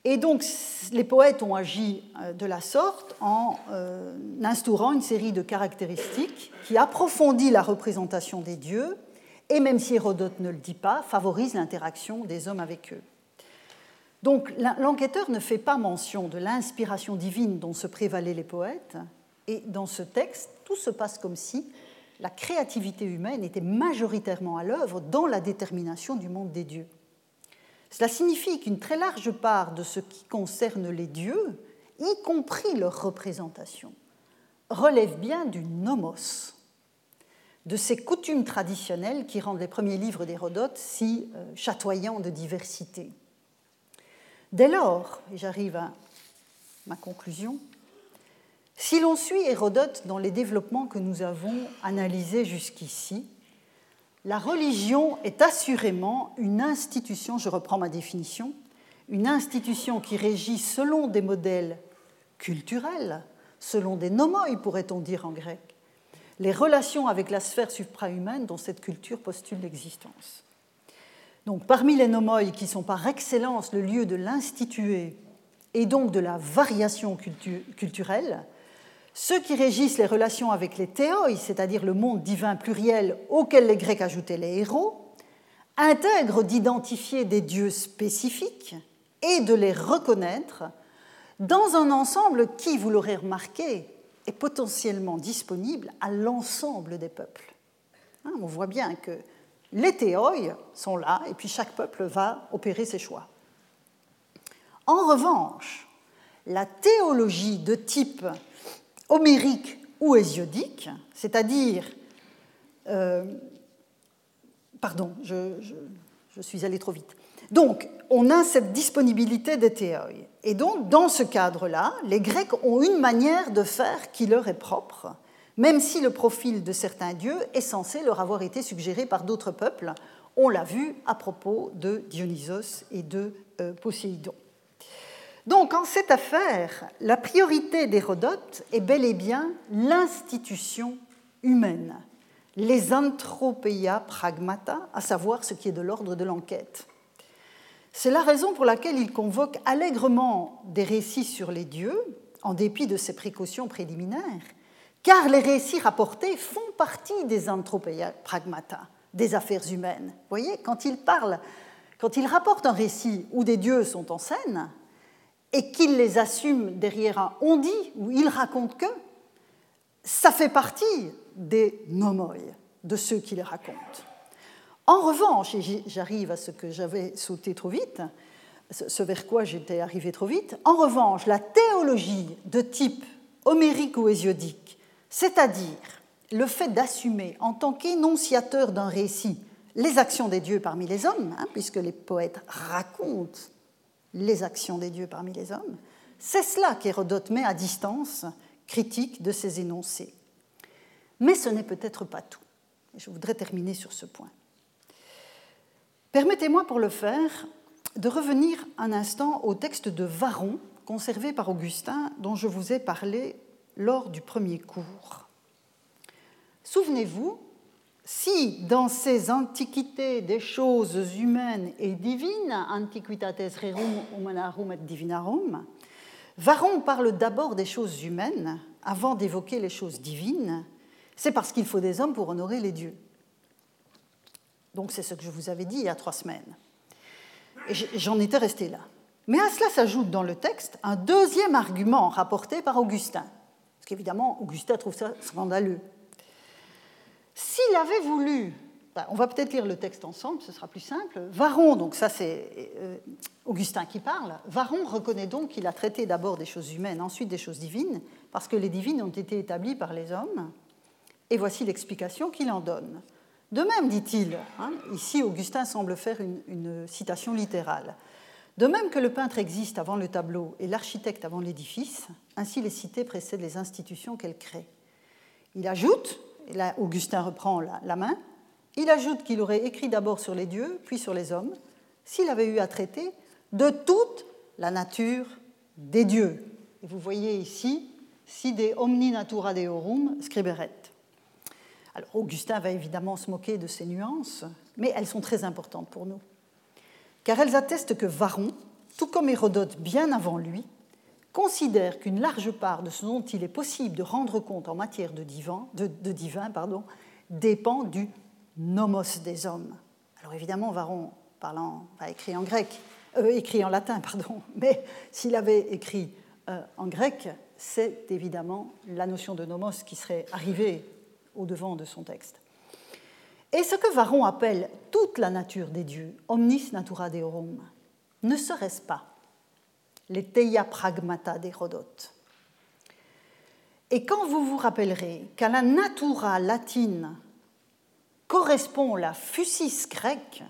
Et donc les poètes ont agi euh, de la sorte en euh, instaurant une série de caractéristiques qui approfondit la représentation des dieux et, même si Hérodote ne le dit pas, favorise l'interaction des hommes avec eux. Donc l'enquêteur ne fait pas mention de l'inspiration divine dont se prévalaient les poètes, et dans ce texte, tout se passe comme si la créativité humaine était majoritairement à l'œuvre dans la détermination du monde des dieux. Cela signifie qu'une très large part de ce qui concerne les dieux, y compris leur représentation, relève bien du nomos, de ces coutumes traditionnelles qui rendent les premiers livres d'Hérodote si euh, chatoyants de diversité. Dès lors, et j'arrive à ma conclusion, si l'on suit Hérodote dans les développements que nous avons analysés jusqu'ici, la religion est assurément une institution, je reprends ma définition, une institution qui régit selon des modèles culturels, selon des nomoi, pourrait-on dire en grec, les relations avec la sphère suprahumaine dont cette culture postule l'existence. Donc parmi les nomoi qui sont par excellence le lieu de l'instituer et donc de la variation culturelle, ceux qui régissent les relations avec les théoi, c'est-à-dire le monde divin pluriel auquel les Grecs ajoutaient les héros, intègrent d'identifier des dieux spécifiques et de les reconnaître dans un ensemble qui, vous l'aurez remarqué, est potentiellement disponible à l'ensemble des peuples. Hein, on voit bien que les théoi sont là et puis chaque peuple va opérer ses choix. En revanche, la théologie de type homérique ou hésiodique, c'est-à-dire, euh, pardon, je, suis allé trop vite. Donc, on a cette disponibilité des théoi. Et donc, dans ce cadre-là, les Grecs ont une manière de faire qui leur est propre, même si le profil de certains dieux est censé leur avoir été suggéré par d'autres peuples. On l'a vu à propos de Dionysos et de euh, Poséidon. Donc en cette affaire, la priorité d'Hérodote est bel et bien l'institution humaine, les anthropeia pragmata, à savoir ce qui est de l'ordre de l'enquête. C'est la raison pour laquelle il convoque allègrement des récits sur les dieux, en dépit de ses précautions préliminaires, car les récits rapportés font partie des anthropéia pragmata, des affaires humaines. Vous voyez, quand il parle, quand il rapporte un récit où des dieux sont en scène, et qu'il les assume derrière un on dit, où il raconte que, ça fait partie des nomoi, de ceux qui les racontent. En revanche, et j'arrive à ce que j'avais sauté trop vite, ce vers quoi j'étais arrivé trop vite, en revanche, la théologie de type homérique ou hésiodique, c'est-à-dire le fait d'assumer en tant qu'énonciateur d'un récit les actions des dieux parmi les hommes, hein, puisque les poètes racontent les actions des dieux parmi les hommes, c'est cela qu'Hérodote met à distance critique de ces énoncés. Mais ce n'est peut-être pas tout. je voudrais terminer sur ce point. Permettez-moi pour le faire de revenir un instant au texte de Varron, conservé par Augustin, dont je vous ai parlé lors du premier cours. Souvenez-vous, si dans ces antiquités des choses humaines et divines, Antiquitates Rerum Humanarum et Divinarum, Varron parle d'abord des choses humaines avant d'évoquer les choses divines, c'est parce qu'il faut des hommes pour honorer les dieux. Donc c'est ce que je vous avais dit il y a trois semaines. J'en étais resté là. Mais à cela s'ajoute dans le texte un deuxième argument rapporté par Augustin. Parce qu'évidemment, Augustin trouve ça scandaleux. S'il avait voulu, ben, on va peut-être lire le texte ensemble, ce sera plus simple. Varron, donc ça c'est euh, Augustin qui parle, Varron reconnaît donc qu'il a traité d'abord des choses humaines, ensuite des choses divines, parce que les divines ont été établies par les hommes. Et voici l'explication qu'il en donne. De même, dit-il, hein, ici Augustin semble faire une, citation littérale, de même que le peintre existe avant le tableau et l'architecte avant l'édifice, ainsi les cités précèdent les institutions qu'elles créent. Il ajoute, et là Augustin reprend la, main, il ajoute qu'il aurait écrit d'abord sur les dieux, puis sur les hommes, s'il avait eu à traiter de toute la nature des dieux. Et vous voyez ici, si de omni natura deorum scriberet. Alors Augustin va évidemment se moquer de ces nuances, mais elles sont très importantes pour nous, car elles attestent que Varron, tout comme Hérodote bien avant lui, considère qu'une large part de ce dont il est possible de rendre compte en matière de divin, dépend du nomos des hommes. Alors évidemment, Varron, parlant, écrit en grec, euh, écrit en latin, pardon, mais s'il avait écrit euh, en grec, c'est évidemment la notion de nomos qui serait arrivée au devant de son texte. Et ce que Varron appelle toute la nature des dieux, omnis natura deorum, ne serait-ce pas les theia pragmata d'Hérodote Et quand vous vous rappellerez qu'à la natura latine correspond la fusis grecque,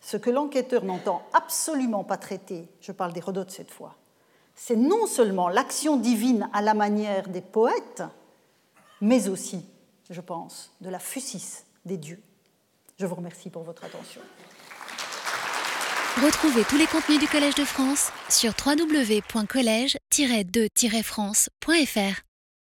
ce que l'enquêteur n'entend absolument pas traiter, je parle d'Hérodote cette fois, c'est non seulement l'action divine à la manière des poètes, mais aussi je pense, de la fusis des dieux. Je vous remercie pour votre attention. Retrouvez tous les contenus du Collège de France sur www.colège-2-france.fr.